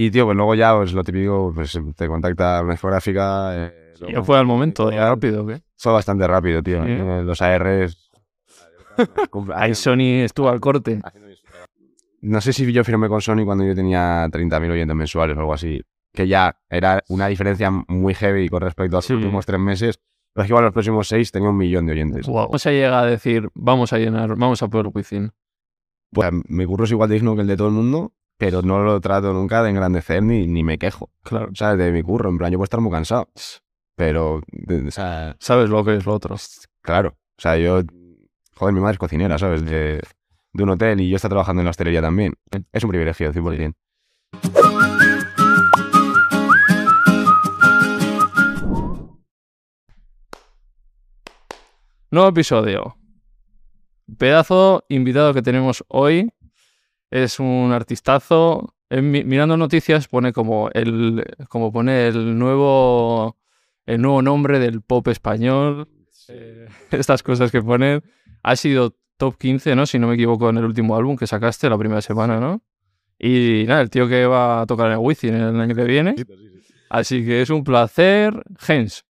Y, tío, pues luego ya, pues lo típico, pues te contacta una discográfica. Eh, ¿Ya luego- fue al momento? ¿Ya rápido o qué? Fue bastante rápido, tío. Sí. Eh, Los ARs. Ahí Sony estuvo al corte. No sé si yo firmé con Sony cuando yo tenía 30.000 oyentes mensuales o algo así. Que ya era una diferencia muy heavy con respecto a los Sí. últimos tres meses. Pero es que igual los próximos seis tenía un millón de oyentes. Wow. ¿Cómo se llega a decir, vamos a llenar, vamos a por Within? Pues mi curro es igual de digno que el de todo el mundo, pero no lo trato nunca de engrandecer ni, ni me quejo. Claro. ¿Sabes? De mi curro. En plan, yo puedo estar muy cansado. Pero, o sea, Sabes lo que es lo otro. claro. O sea, yo. Joder, mi madre es cocinera, ¿sabes? De, de un hotel y yo está trabajando en la hostelería también. Es un privilegio, 100%. Nuevo episodio. Pedazo invitado que tenemos hoy es un artistazo. En mi- mirando noticias pone como el como pone el nuevo el nuevo nombre del pop español. Eh, estas cosas que ponen. Ha sido top 15, ¿no? Si no me equivoco, en el último álbum que sacaste la primera semana, ¿no? Y nada, el tío que va a tocar en el Wizzing el año que viene. Así que es un placer. Gens,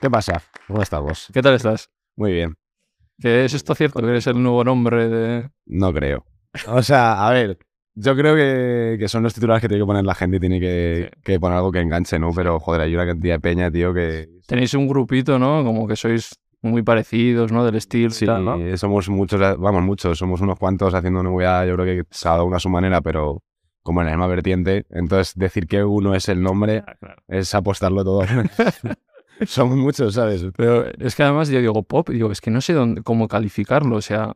¿Qué pasa? ¿Cómo estamos? ¿qué tal estás? Muy bien. ¿Que es esto cierto? ¿Que eres el nuevo nombre de...? No creo. O sea, a ver, yo creo que, que son los titulares que tiene que poner la gente y tiene que, que poner algo que enganche, ¿no? Pero, joder, hay una cantidad de peña, tío, que... Tenéis un grupito, ¿no? Como que sois muy parecidos, ¿no? Del estilo Sí, y tal, ¿no? somos muchos, vamos, muchos, somos unos cuantos haciendo una yo creo que cada uno a su manera, pero como en la misma vertiente. Entonces, decir que uno es el nombre Ah, claro. es apostarlo todo. somos muchos, ¿sabes? Pero es que además yo digo pop y digo, es que no sé dónde, cómo calificarlo, o sea...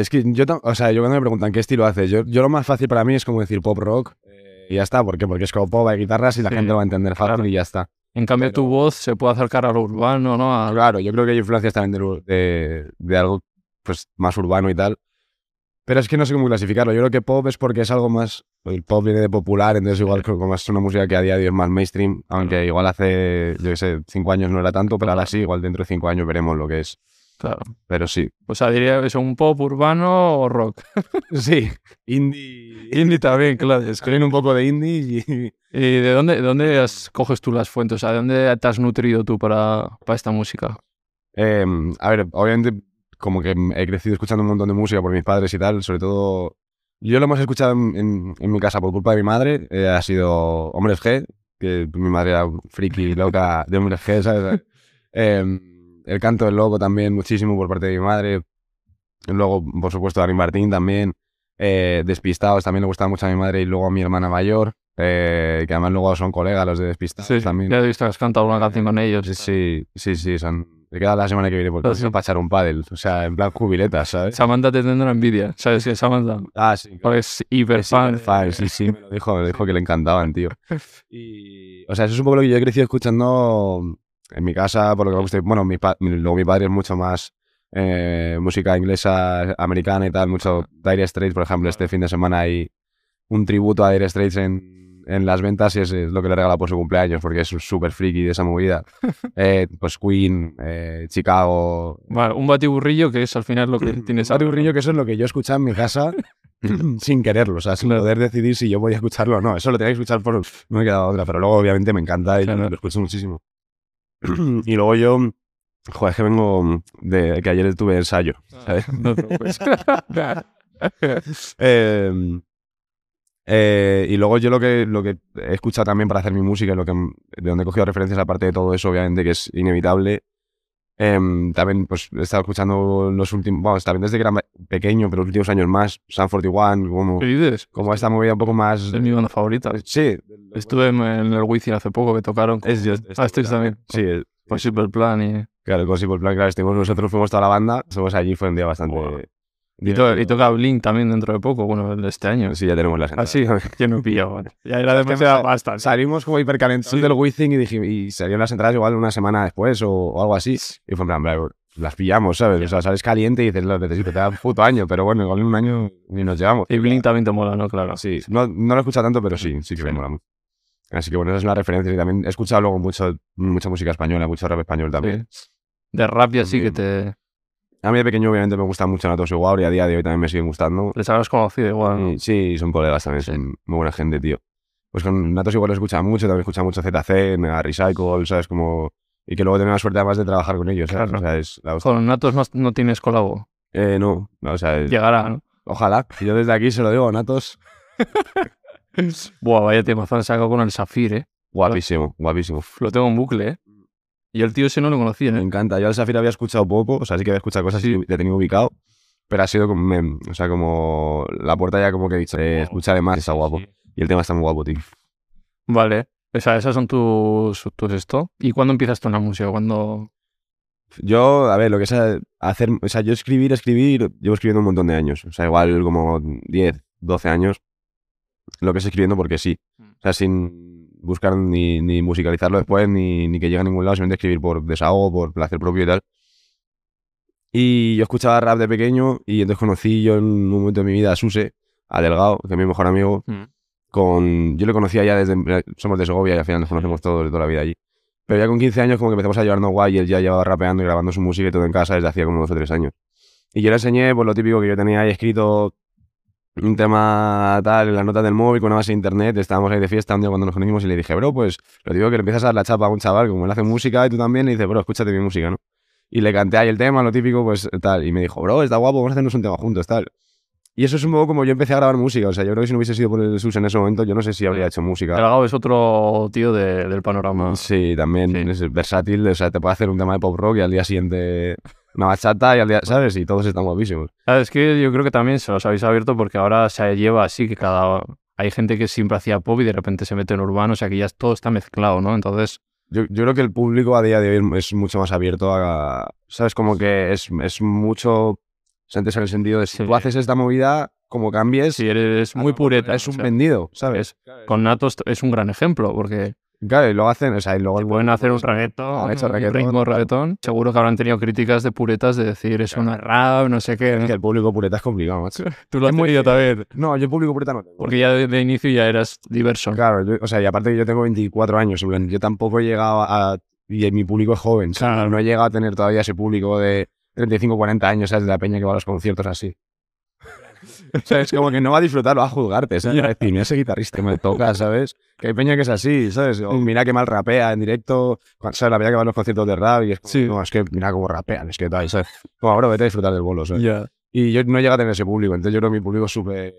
Es que yo, o sea, yo cuando me preguntan qué estilo haces, yo, yo lo más fácil para mí es como decir pop rock y ya está. ¿Por qué? Porque es como pop, hay guitarras y la Sí, gente lo va a entender fácil claro. y ya está. En cambio Pero- tu voz se puede acercar a lo urbano, ¿no? A- Claro, yo creo que hay influencias también de, de, de algo pues más urbano y tal. Pero es que no sé cómo clasificarlo. Yo creo que pop es porque es algo más. El pop viene de popular, entonces igual como es una música que a día de hoy es más mainstream, aunque igual hace, yo qué sé, cinco años no era tanto, pero ahora sí, igual dentro de cinco años veremos lo que es. Claro. Pero sí. O sea, diría eso, un pop urbano o rock. Sí, indie. Indie también, claro. Es que... Escriben un poco de indie y. ¿Y de dónde, de dónde has- coges tú las fuentes? O sea, ¿de dónde te has nutrido tú para, para esta música? Eh, a ver, obviamente, como que he crecido escuchando un montón de música por mis padres y tal, sobre todo. Yo lo hemos escuchado en, en- en mi casa por culpa de mi madre, eh, ha sido Hombres G, que mi madre era friki loca de Hombres G, ¿sabes? Eh, el canto del loco también, muchísimo por parte de mi madre. Luego, por supuesto, Dani Martín también. Eh, Despistados también le gustaba mucho a mi madre y luego a mi hermana mayor, eh, que además luego son colegas los de Despistados también. ya he visto que has cantado una canción con ellos. Sí, sí, sí, sí, son... Me queda la semana que viene porque Ah, sí. para echar un pádel, o sea, en plan jubiletas, ¿sabes? Samantha te tendrá envidia, ¿sabes que Samantha? Ah, sí. Porque es hiper Es fan. fan, sí, sí, me lo dijo, me lo dijo que le encantaban, tío. Y, o sea, eso es un poco lo que yo he crecido escuchando en mi casa, por lo que me gusta. Bueno, mi luego mi padre es mucho más eh, música inglesa, americana y tal, mucho Dire Straits, por ejemplo, este fin de semana hay un tributo a Dire Straits en, en las ventas y es, es lo que le regala por su cumpleaños, porque es súper friki de esa movida. Eh, pues Queen, eh, Chicago, Vale, un batiburrillo que es al final lo que tienes. Un rillo que eso es lo que yo escuchaba en mi casa sin quererlo, o sea, sin Claro. poder decidir si yo podía escucharlo o no. Eso lo tenía que escuchar por... No me quedaba otra, pero luego obviamente me encanta y Claro. lo escucho muchísimo. y luego yo... Joder, es que vengo de que ayer tuve ensayo. ¿sabes? No te preocupes. Eh, eh, y luego yo lo que, lo que he escuchado también para hacer mi música, y lo que, de donde he cogido referencias aparte de todo eso, obviamente que es inevitable, em, también pues he estado escuchando los últimos, bueno, también desde que era pequeño, pero los últimos años más, Sun 41, como, ¿Qué dices? como esta movida un poco más... Es mi banda favorita. Sí. Estuve en, en el Wizzing hace poco que tocaron. con- Es yo- ah, estáis también. Sí, eh, Pues Simple Plan y... claro, con Simple Plan, claro, estuvimos nosotros, fuimos toda la banda, somos allí, fue un día bastante... Y, to- y toca Blink también dentro de poco, bueno, este año. Sí, ya tenemos las Ah, entradas. sí, yo no vale. Ya era demasiada pasta. Salimos como hipercalentados Sí. del Wizzing y, dije, y salieron las entradas igual una semana después o, o algo así. Y fue en plan, bla, las pillamos, ¿sabes? O sea, sales caliente y dices, lo necesito, te da un puto año, pero bueno, igual en un año ni nos llevamos. Y Blink también te mola, ¿no? Claro. Sí, no, no lo he escuchado tanto, pero sí, sí que me mola mucho. Así que bueno, esa es una referencia. Y también he escuchado luego mucho, mucha música española, mucho rap español también. Sí. De rap y así que te... A mí de pequeño obviamente me gusta mucho Natos y Guauri, a día de hoy también me siguen gustando. Les habrás conocido igual, ¿no? Y sí, son colegas también, Sí. son muy buena gente, tío. Pues con Natos igual lo escucha mucho, también escucha mucho ZC, a Recycle, ¿sabes? Como... Y que luego he tenido la suerte además de trabajar con ellos, ¿sabes? Claro. O sea, es la hostia. Con Natos no, no tienes colabo. Eh, no, no, o sea, es- Llegará, ¿no? ojalá. Y Yo desde aquí se lo digo, Natos, Buah, vaya temazo han sacado con el Safir, ¿eh? guapísimo, guapísimo. Lo tengo en bucle, ¿eh? Y el tío ese no lo conocía, Me ¿eh? encanta. Yo al Safir había escuchado poco, o sea, sí que había escuchado cosas Sí. y le tenía ubicado, pero ha sido como, me- o sea, como la puerta ya como que he dicho, eh, escucharé más, está guapo. Y el tema está muy guapo, tío. Vale. O sea, esas son tus, tus esto. ¿Y cuándo empiezas tú en la música? ¿Cuándo...? Yo, a ver, lo que es hacer, o sea, yo escribir, escribir, llevo escribiendo un montón de años, o sea, igual como 10, 12 años, lo que es escribiendo porque sí, o sea, sin buscar ni, ni musicalizarlo después, ni, ni que llegue a ningún lado, simplemente escribir por desahogo, por placer propio y tal. Y yo escuchaba rap de pequeño y entonces conocí yo en un momento de mi vida a Suse, a Delgado, que es mi mejor amigo, con yo le conocía ya desde somos de Segovia y al final nos conocemos todos de toda la vida allí. Pero ya con 15 años como que empezamos a llevarnos guay y él ya llevaba rapeando y grabando su música y todo en casa desde hacía como dos o tres años. Y yo le enseñé pues lo típico que yo tenía ahí escrito un tema tal las notas del móvil con una base de internet estábamos ahí de fiesta un día cuando nos conocimos y le dije bro pues lo digo que le empiezas a dar la chapa a un chaval como él hace música y tú también y dice bro escúchate mi música ¿no? y le canté ahí el tema lo típico pues tal y me dijo bro está guapo vamos a hacernos un tema juntos tal y eso es un poco como yo empecé a grabar música. O sea, yo creo que si no hubiese sido por el SUS en ese momento, yo no sé si habría hecho música. Delgado es otro tío de- del panorama. Sí, también Sí. es versátil. O sea, te puede hacer un tema de pop rock y al día siguiente una bachata y al día, ¿sabes? Y todos están guapísimos. Es que yo creo que también se los habéis abierto porque ahora se lleva así, que cada... Hay gente que siempre hacía pop y de repente se mete en urbano, o sea que ya todo está mezclado, ¿no? Entonces, Yo, yo creo que el público a día de hoy es mucho más abierto a. ¿Sabes? Como que es, es mucho. Antes en el sentido de si Sí. tú haces esta movida, como cambies. si eres muy pureta, Es un o sea, vendido, ¿sabes? con Natos es un gran ejemplo porque Claro, y luego hacen. O sea, y luego. pueden hacer un reggaetón, Han hecho reggaetón, ritmo reggaetón. Seguro que habrán tenido críticas de puretas de decir eso no es rap, no sé qué. Es que el público pureta es complicado, macho. Tú lo has es muy- tenido también. No, yo el público pureta no tengo. Porque ya de, de inicio ya eras diverso. Claro, yo- o sea, y aparte que yo tengo 24 años, yo tampoco he llegado a... Y mi público es joven. Claro. No he llegado a tener todavía ese público de 35, 40 años, ¿sabes? De la peña que va a los conciertos así. O sea, es como que no va a disfrutar, va a juzgarte, ¿sabes? Decir, mira ese guitarrista que me toca, ¿sabes? Que hay peña que es así, ¿sabes? O mira que mal rapea en directo, ¿sabes? La peña que va a los conciertos de rap y es como, Sí. no, es que mira cómo rapean, es que tal, ¿sabes? Como, ahora vete a disfrutar del bolo, ¿sabes? Ya. Y yo no llego a tener ese público, entonces yo creo que mi público es súper.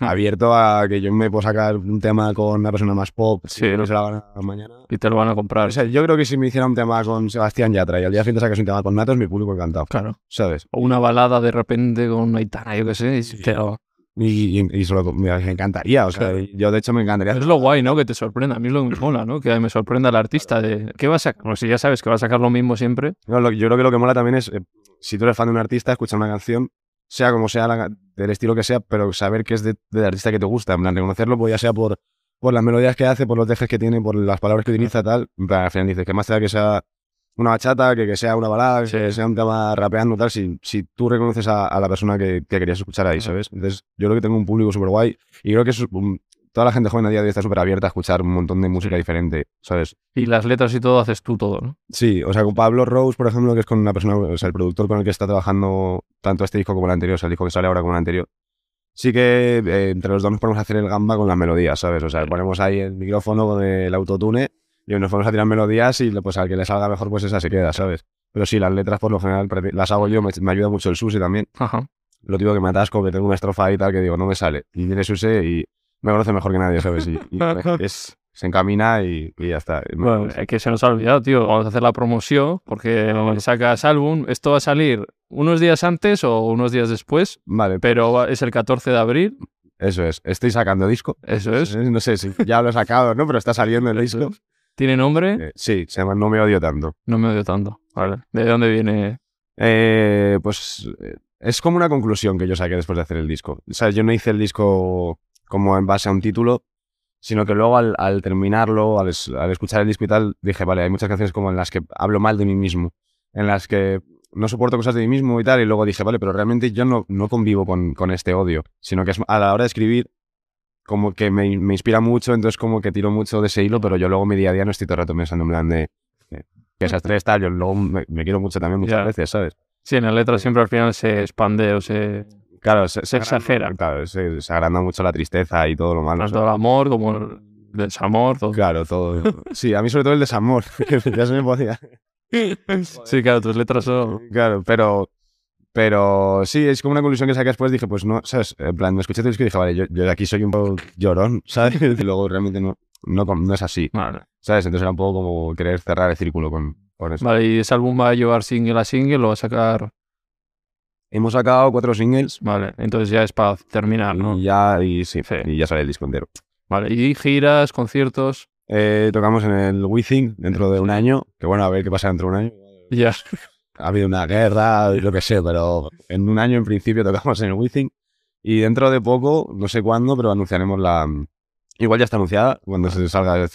Abierto a que yo me puedo sacar un tema con una persona más pop, Sí, no se la gana mañana. Y te lo van a comprar. O sea, yo creo que si me hiciera un tema con Sebastián Yatra y al día siguiente sacas un tema con Natos, mi público encantado, claro. ¿sabes? O una balada de repente con una Aitana, yo qué sé. y te lo- Y, y, y solo me encantaría, o sea, Claro. yo de hecho me encantaría. Es lo guay, ¿no? Que te sorprenda. A mí es lo que me mola, ¿no? Que me sorprenda el artista. De... ¿Qué va a sacar? Como si ya sabes que va a sacar lo mismo siempre. No, lo- yo creo que lo que mola también es, eh, si tú eres fan de un artista, escuchar una canción, sea como sea, la- del estilo que sea, pero saber que es de- del artista que te gusta, en plan, reconocerlo, pues ya sea por, por las melodías que hace, por los dejes que tiene, por las palabras que utiliza, tal. En plan, al final dices, que más te da que sea una bachata, que, que sea una balada, Sí. que sea un tema rapeando, tal, si, si tú reconoces a, a la persona que, que querías escuchar ahí. ¿sabes? Entonces, yo creo que tengo un público súper guay y creo que es un- toda la gente joven a día de hoy está súper abierta a escuchar un montón de música diferente, ¿sabes? Y las letras y todo haces tú todo, ¿no? Sí, o sea, con Pablo Rose, por ejemplo, que es con una persona, o sea, el productor con el que está trabajando tanto este disco como el anterior, o sea, el disco que sale ahora como el anterior. Sí que eh, entre los dos nos ponemos a hacer el gamba con las melodías, ¿sabes? O sea, ponemos ahí el micrófono con el autotune y nos ponemos a tirar melodías y pues al que le salga mejor, pues esa se queda, ¿sabes? Pero sí, las letras por lo general las hago yo, me, me ayuda mucho el Susi también. Ajá. Lo digo que me atasco, que tengo una estrofa y tal, que digo, no me sale. Y viene Susi y me conoce mejor que nadie, ¿sabes? Y, y es, se encamina y, y ya está. Bueno, es que se nos ha olvidado, tío. Vamos a hacer la promoción porque sacas álbum. Esto va a salir unos días antes o unos días después, Vale, pero va- es el 14 de abril. eso es. Estoy sacando disco. Eso es. No sé si ya lo he sacado, ¿no? Pero está saliendo el disco. ¿Tiene nombre? Eh, sí, se llama No me odio tanto. No me odio tanto. Vale. ¿De dónde viene? Eh, pues eh, es como una conclusión que yo saqué después de hacer el disco. O sea, yo no hice el disco como en base a un título, sino que luego al, al terminarlo, al, es- al escuchar el disco y tal, dije, vale, hay muchas canciones como en las que hablo mal de mí mismo, en las que no soporto cosas de mí mismo y tal, y luego dije, vale, pero realmente yo no, no convivo con, con este odio, sino que es a la hora de escribir como que me, me inspira mucho, entonces como que tiro mucho de ese hilo, pero yo luego mi día a día no estoy todo el rato pensando en plan de eh, que esas tres tal, yo luego me, me quiero mucho también muchas veces, ¿sabes? Sí, en la letra siempre al final se expande o se... Claro, Se agranda- exagera. Claro, se, se agranda mucho la tristeza y todo lo malo. Tanto el amor como el desamor, todo. Claro, todo. Sí, a mí sobre todo el desamor. ya se me podía. Sí, claro, tus letras son... Claro, pero. Pero sí, es como una conclusión que saqué después. Dije, pues no, ¿sabes? En plan, me escuché tu disco y dije, vale, yo, yo de aquí soy un poco llorón, ¿sabes? Y luego realmente no, no, no es así, Vale. ¿sabes? Entonces era un poco como querer cerrar el círculo con, con eso. Vale, y ese álbum va a llevar single a single, lo va a sacar... Hemos sacado cuatro singles Vale, entonces ya es para terminar, ¿no? y ya, y sí, Sí. y ya sale el disco entero. Vale, y giras, conciertos... Eh, tocamos en el Withing dentro de un año, que bueno, a ver qué pasa dentro de un año. Ya. ha habido una guerra, lo que sé, pero en un año en principio tocamos en el Withing y dentro de poco, no sé cuándo, pero anunciaremos la... Igual ya está anunciada cuando se salga la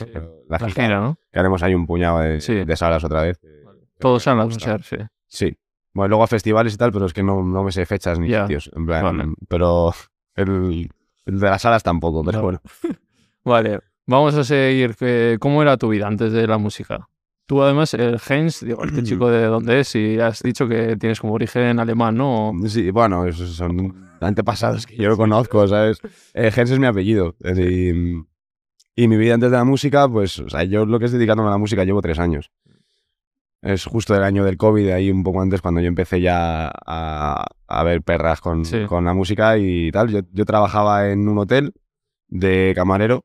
La gira, ¿no? que haremos ahí un puñado de, Sí. de salas otra vez. Todos han anunciar, sí. Sí. Bueno, luego a festivales y tal, pero es que no, no me sé fechas ni sitios. En plan, Vale. Pero el, el de las salas tampoco, pero No. bueno. Vale, vamos a seguir. ¿Cómo era tu vida antes de la música? Tú además, el Heinz, digo, este chico de dónde es, y has dicho que tienes como origen alemán, ¿no? Sí, bueno, esos son antepasados que yo no conozco, ¿sabes? Eh, Gens es mi apellido. Decir, y mi vida antes de la música, pues, o sea, yo lo que es dedicándome a la música llevo tres años. Es justo el año del COVID, ahí un poco antes, cuando yo empecé ya a, a ver perras con, Sí. con la música y tal. Yo, yo trabajaba en un hotel de camarero,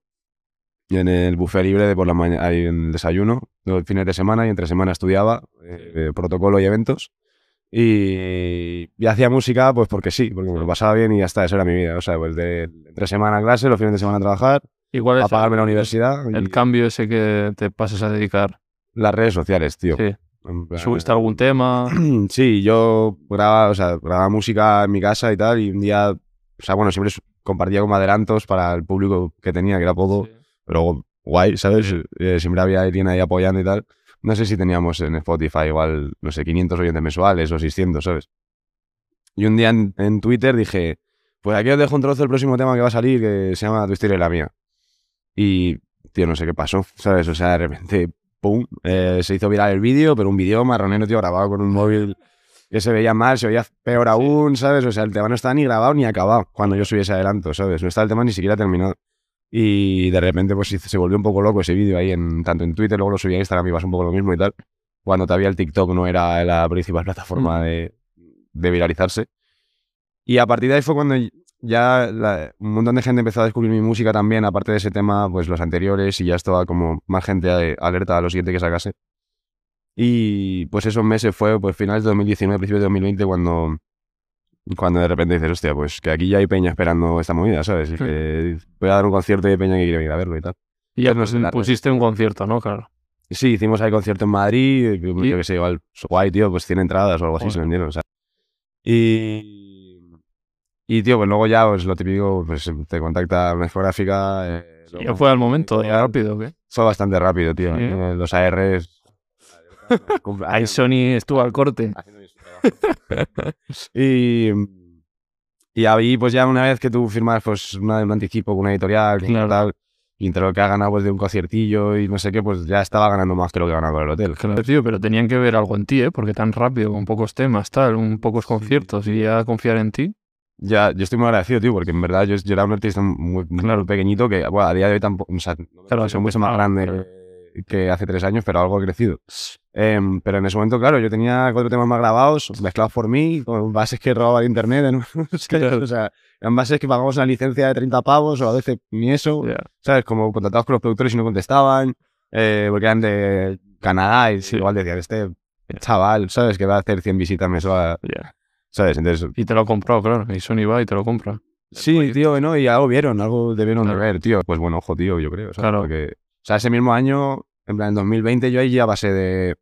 y en el buffet libre de por la mañana, ahí en el desayuno, los fines de semana y entre semana estudiaba eh, protocolo y eventos. Y, y hacía música, pues porque sí, porque me lo pasaba bien y ya está, eso era mi vida. O sea, pues de entre semana clase, los fines de semana trabajar, Igual a pagarme la universidad y el cambio ese que te pasas a dedicar. las redes sociales, tío. Sí. ¿Subiste algún tema? Sí, yo grababa, o sea, grababa música en mi casa y tal, y un día, o sea, bueno, siempre compartía como adelantos para el público que tenía, que era poco, pero guay, ¿sabes? Eh, siempre había alguien ahí apoyando y tal. No sé si teníamos en Spotify igual, no sé, 500 oyentes mensuales o 600, ¿sabes? Y un día en, en Twitter dije, pues aquí os dejo un trozo del próximo tema que va a salir, que se llama Tu historia y la mía. Y, tío, no sé qué pasó, ¿sabes? O sea, de repente, pum, eh, se hizo viral el vídeo, pero un vídeo marronero, tío, grabado con un móvil que se veía mal, se veía peor aún, ¿sabes? O sea, el tema no estaba ni grabado ni acabado cuando yo subiese adelanto, ¿sabes? No estaba el tema ni siquiera terminado. Y de repente, pues se volvió un poco loco ese vídeo ahí, en, tanto en Twitter, luego lo subí a Instagram y pasó un poco lo mismo y tal. Cuando todavía el TikTok no era la principal plataforma de, de viralizarse. Y a partir de ahí fue cuando ya la- un montón de gente empezó a descubrir mi música también, aparte de ese tema, pues los anteriores, y ya estaba como más gente alerta a lo siguiente que sacase. Y pues esos meses fue pues finales de 2019, principios de 2020, cuando, cuando de repente dices, hostia, pues que aquí ya hay peña esperando esta movida, ¿sabes? Y que voy a dar un concierto y hay peña que quiere ir a verlo y tal. Y ya Pues no sé, la- pusiste un concierto, ¿no? Claro. Sí, hicimos ahí concierto en Madrid, y, yo que sé, igual, guay, tío, pues 100 entradas o algo así, se vendieron, o sea. Y, y, tío, pues luego ya, pues lo típico, pues te contacta una discográfica. eh, Ya luego- fue al momento, ya rápido, ¿o ¿qué? Fue bastante rápido, tío. Sí. Eh, Los ARs. Ahí Sony estuvo al corte. y, y ahí, pues ya una vez que tú firmas pues, una, un anticipo con una editorial, Claro. tal, y entre lo que ha ganado pues, de un conciertillo y no sé qué, pues ya estaba ganando más que lo que ganaba con el hotel. Claro, tío, pero tenían que ver algo en ti, ¿eh? Porque tan rápido, con pocos temas, tal, un pocos conciertos, y ya confiar en ti. Ya, yo estoy muy agradecido, tío, porque en verdad yo, yo era un artista muy, muy Claro. pequeñito que, bueno, a día de hoy tampoco, o sea, Claro, soy mucho más grande claro. que hace tres años, pero algo ha crecido. Em, pero en ese momento, claro, yo tenía cuatro temas más grabados, mezclados por mí, con bases que robaba de internet, en unos calles, o sea, eran bases que pagamos una licencia de 30 pavos, o a veces ni eso, Ya. ¿sabes? Como contratados con los productores y no contestaban, eh, porque eran de Canadá y Sí. igual decían, este chaval, ¿sabes? Que va a hacer 100 visitas mensuales, Ya. ¿Sabes? Entonces, Y te lo ha comprado, claro. Y Sony va y te lo compra. Sí, tío, ¿no? Y algo vieron, algo debieron Claro. de ver, tío. Pues bueno, ojo, tío, yo creo. ¿sabes? Claro. Porque, o sea, ese mismo año, en plan, en 2020, yo ahí ya base de...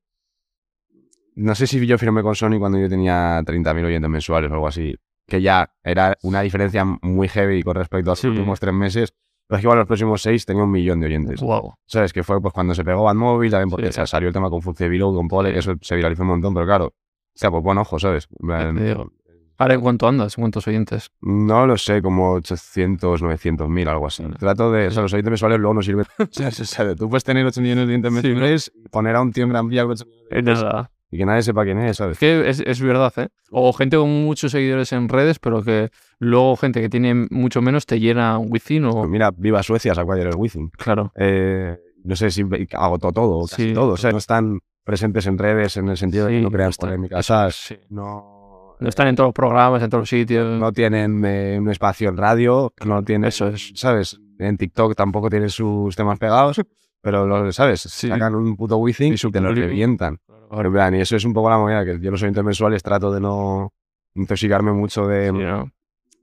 No sé si yo firmé con Sony cuando yo tenía 30.000 oyentes mensuales o algo así. Que ya era una diferencia muy heavy con respecto a los Sí. últimos tres meses. Pero es que igual los próximos seis tenía un millón de oyentes. Wow. ¿Sabes? Que fue pues cuando se pegó Bandmóvil, también porque Sí. salió el tema con Funce Below, con Pole, eso se viralizó un montón, pero claro. O sea, pues buen ojo, ¿sabes? En te digo. Ahora, ¿en cuánto andas? ¿En cuántos oyentes? No lo sé, como 800, 900 mil, algo así. Vale. Trato de. O sea, los oyentes mensuales luego no sirven. o sea, tú puedes tener 8 millones de oyentes mensuales, poner a un tío en Gran Vía con 8 millones de En esa- y que nadie sepa quién es, ¿sabes? Es que es, es verdad, ¿eh? O gente con muchos seguidores en redes, pero que luego gente que tiene mucho menos te llena Wizzing o... Pues mira, viva Suecia, sacó ayer el Wizzing. Claro. Eh, no sé si agotó todo, casi Sí. todo. O sea, no están presentes en redes en el sentido de Sí, que no crean no polémicas. Sí. No, No están en todos los programas, en todos los sitios. no tienen eh, un espacio en radio, no tienen, Eso es. ¿sabes? En TikTok tampoco tienen sus temas pegados, pero, lo, ¿sabes? Sí. Sacan un puto Wizzing Y te lo revientan. En plan, y eso es un poco la movida, que yo los oyentes mensuales trato de no intoxicarme mucho de... ¿no?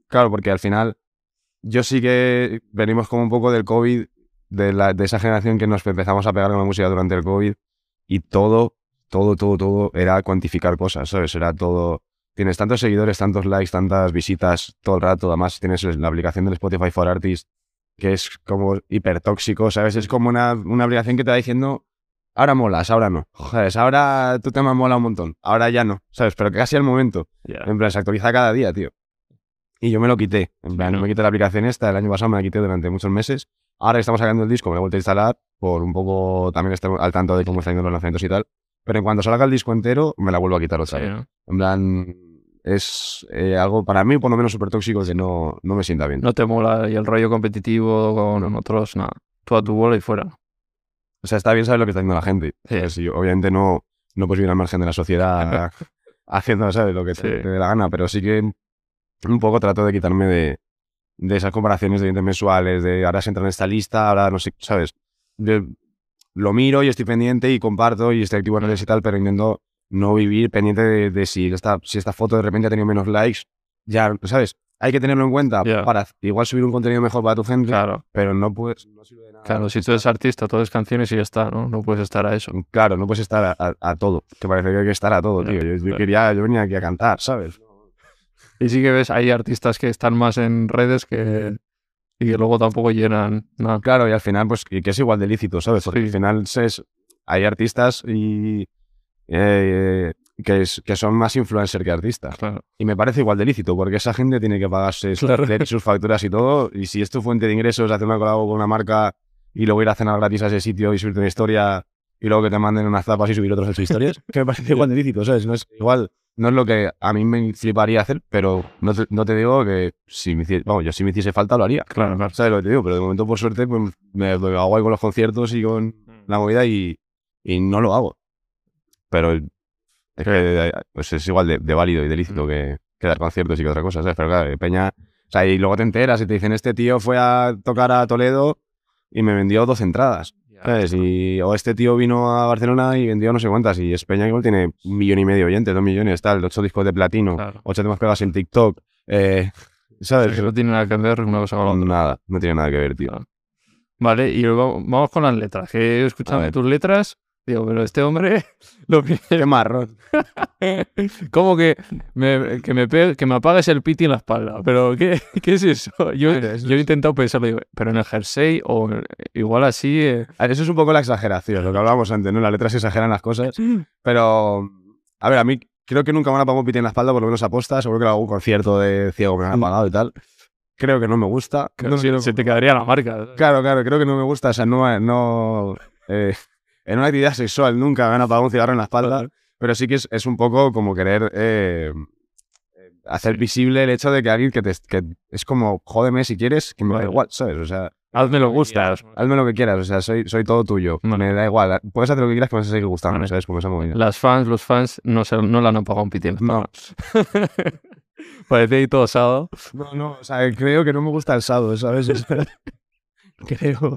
Claro, porque al final yo sí que venimos como un poco del COVID, de, la, de esa generación que nos empezamos a pegar con la música durante el COVID y todo, todo, todo, todo era cuantificar cosas, ¿sabes? Era todo... Tienes tantos seguidores, tantos likes, tantas visitas todo el rato, además tienes la aplicación del Spotify for Artists que es como hipertóxico, ¿sabes? Es como una, una aplicación que te va diciendo, ahora molas, ahora no, ¿sabes? Ahora tu tema mola un montón, ahora ya no, ¿sabes? Pero casi al momento. En plan, se actualiza cada día, tío. Y yo me lo quité. En plan, ¿no? me quité la aplicación esta. El año pasado me la quité durante muchos meses. Ahora que estamos sacando el disco, me la he vuelto a instalar por un poco también estar al tanto de cómo están yendo los lanzamientos y tal. Pero en cuanto salga el disco entero, me la vuelvo a quitar otra Sí, vez. ¿no? En plan, es eh, algo para mí, por lo menos, súper tóxico que no, no me sienta bien. No te mola y el rollo competitivo con otros, nada. Tú a tu bola y fuera. O sea, está bien saber lo que está haciendo la gente. Sí. Pues, y obviamente no, no puedes vivir al margen de la sociedad haciendo, ¿sabes? Lo que te, Sí. te dé la gana, pero sí que un poco trato de quitarme de, de esas comparaciones de oyentes mensuales, de ahora se entra en esta lista, ahora no sé, ¿sabes? Lo miro y estoy pendiente y comparto y estoy activo en redes y tal, pero intento no vivir pendiente de, de si, esta, si esta foto de repente ha tenido menos likes, ya, ¿sabes? Hay que tenerlo en cuenta Ya. para igual subir un contenido mejor para tu gente, Claro. pero no puedes... No sirve de nada. Claro, si tú eres artista, todo es canciones y ya está, ¿no? No puedes estar a eso. Claro, no puedes estar a, a- a todo. Que parece que hay que estar a todo, Ya, tío. Yo, yo quería, yo venía aquí a cantar, ¿sabes? Y sí que ves, hay artistas que están más en redes que... y que luego tampoco llenan nada. Claro, y al final, pues, que que es igual de lícito, ¿sabes? Porque Sí. al final es, hay artistas y eh, que, es- que son más influencer que artistas. Claro. Y me parece igual de lícito, porque esa gente tiene que pagarse sus, Claro. facturas y todo. Y si es tu fuente de ingresos, hacer una colabo con una marca y luego ir a cenar gratis a ese sitio y subirte una historia y luego que te manden unas zapas y subir otros en sus historias, que me parece igual de lícito, ¿sabes? No es igual, no es lo que a mí me fliparía hacer, pero no te, no te digo que si me hiciese, vamos, yo si me hiciese falta lo haría. Claro, claro. ¿Sabes lo que te digo? Pero de momento, por suerte, pues me, hago ahí con los conciertos y con la movida y, y no lo hago. Pero es que pues es igual de, de válido y de lícito Mm. que, que dar conciertos y que otra cosa, ¿sabes? Pero claro, Peña... O sea, y luego te enteras y te dicen, este tío fue a tocar a Toledo y me vendió dos entradas, ¿sabes? Y, o este tío vino a Barcelona y vendió no sé cuántas. Y es Peña igual tiene un millón y medio de oyentes, dos millones, tal, ocho discos de platino, Claro. ocho temas pegados en TikTok, eh, ¿sabes? Que no tiene nada que ver una cosa con la otra. Nada, no tiene nada que ver, tío. Claro. Vale, y luego vamos con las letras. Que escuchando ver. tus letras, digo, pero este hombre, lo Qué marrón. ¿Cómo que me, que, me pegue- que me apagues el piti en la espalda? ¿Pero qué, qué es eso? Yo, he intentado pensarlo, digo, pero en el jersey o igual así... eh, Eso es un poco la exageración, lo que hablábamos antes, ¿no? Las letras exageran las cosas. Pero, a ver, a mí creo que nunca me han apagado un piti en la espalda, por lo menos aposta. Seguro que en algún concierto de ciego me han apagado y tal. Creo que no me gusta. No quiero- se te quedaría la marca. Claro, claro, creo que no me gusta. O sea, no. no eh, en una actividad sexual nunca me han apagado un cigarro en la espalda. Pero sí que es, es un poco como querer eh, hacer visible el hecho de que alguien que te. Que es como, jódeme si quieres, que me da igual, ¿sabes? O sea. Hazme lo gustas. Hazme lo que quieras, o sea, soy, soy todo tuyo. Vale. Me da igual. Puedes hacer lo que quieras que me vas a seguir gustando, Vale. ¿sabes? Como esa movida. Las fans, los fans no, se, no le han apagado un la No. Parece ahí todo osado. No, no, o sea, creo que no me gusta el sado, ¿sabes? Creo.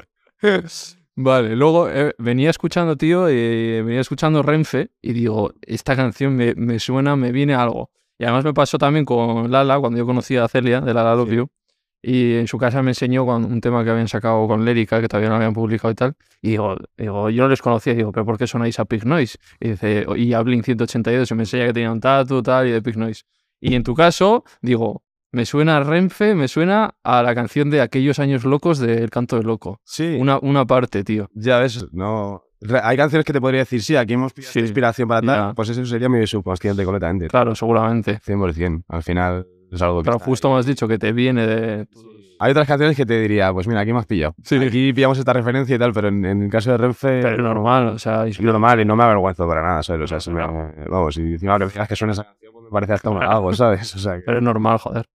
Vale, luego eh, venía escuchando, tío, y venía escuchando Renfe y digo, esta canción me, me suena, me viene algo. Y además me pasó también con Lala, cuando yo conocí a Celia de Lala Love Sí. You, y en su casa me enseñó un tema que habían sacado con Lérica, que todavía no habían publicado y tal, y digo, digo yo no les conocía, digo, pero ¿por qué sonáis a Pig Noise? Y dice, y a Blink 182, y me enseña que tenía un tatu, tal, y de Pig Noise. Y en tu caso, digo, me suena a Renfe, me suena a la canción de aquellos años locos del canto del loco. Sí. Una, una parte, tío. Ya ves, no. Hay canciones que te podría decir, sí, aquí hemos pillado Sí. inspiración para tal. Ya. Pues eso sería mi subconsciente completamente. Claro, seguramente. 100%. Al final es algo que. Pero está justo ahí. me has dicho que te viene de Hay otras canciones que te diría, pues mira, aquí me has pillado. Sí. Aquí pillamos esta referencia y tal, pero en, en el caso de Renfe... Pero es normal, o sea, Es normal y no me avergüenzo para nada, ¿sabes? O sea, se me- vamos, si encima que suena esa canción, pues me parece hasta un halago, ¿sabes? O sea, que- pero es normal, joder.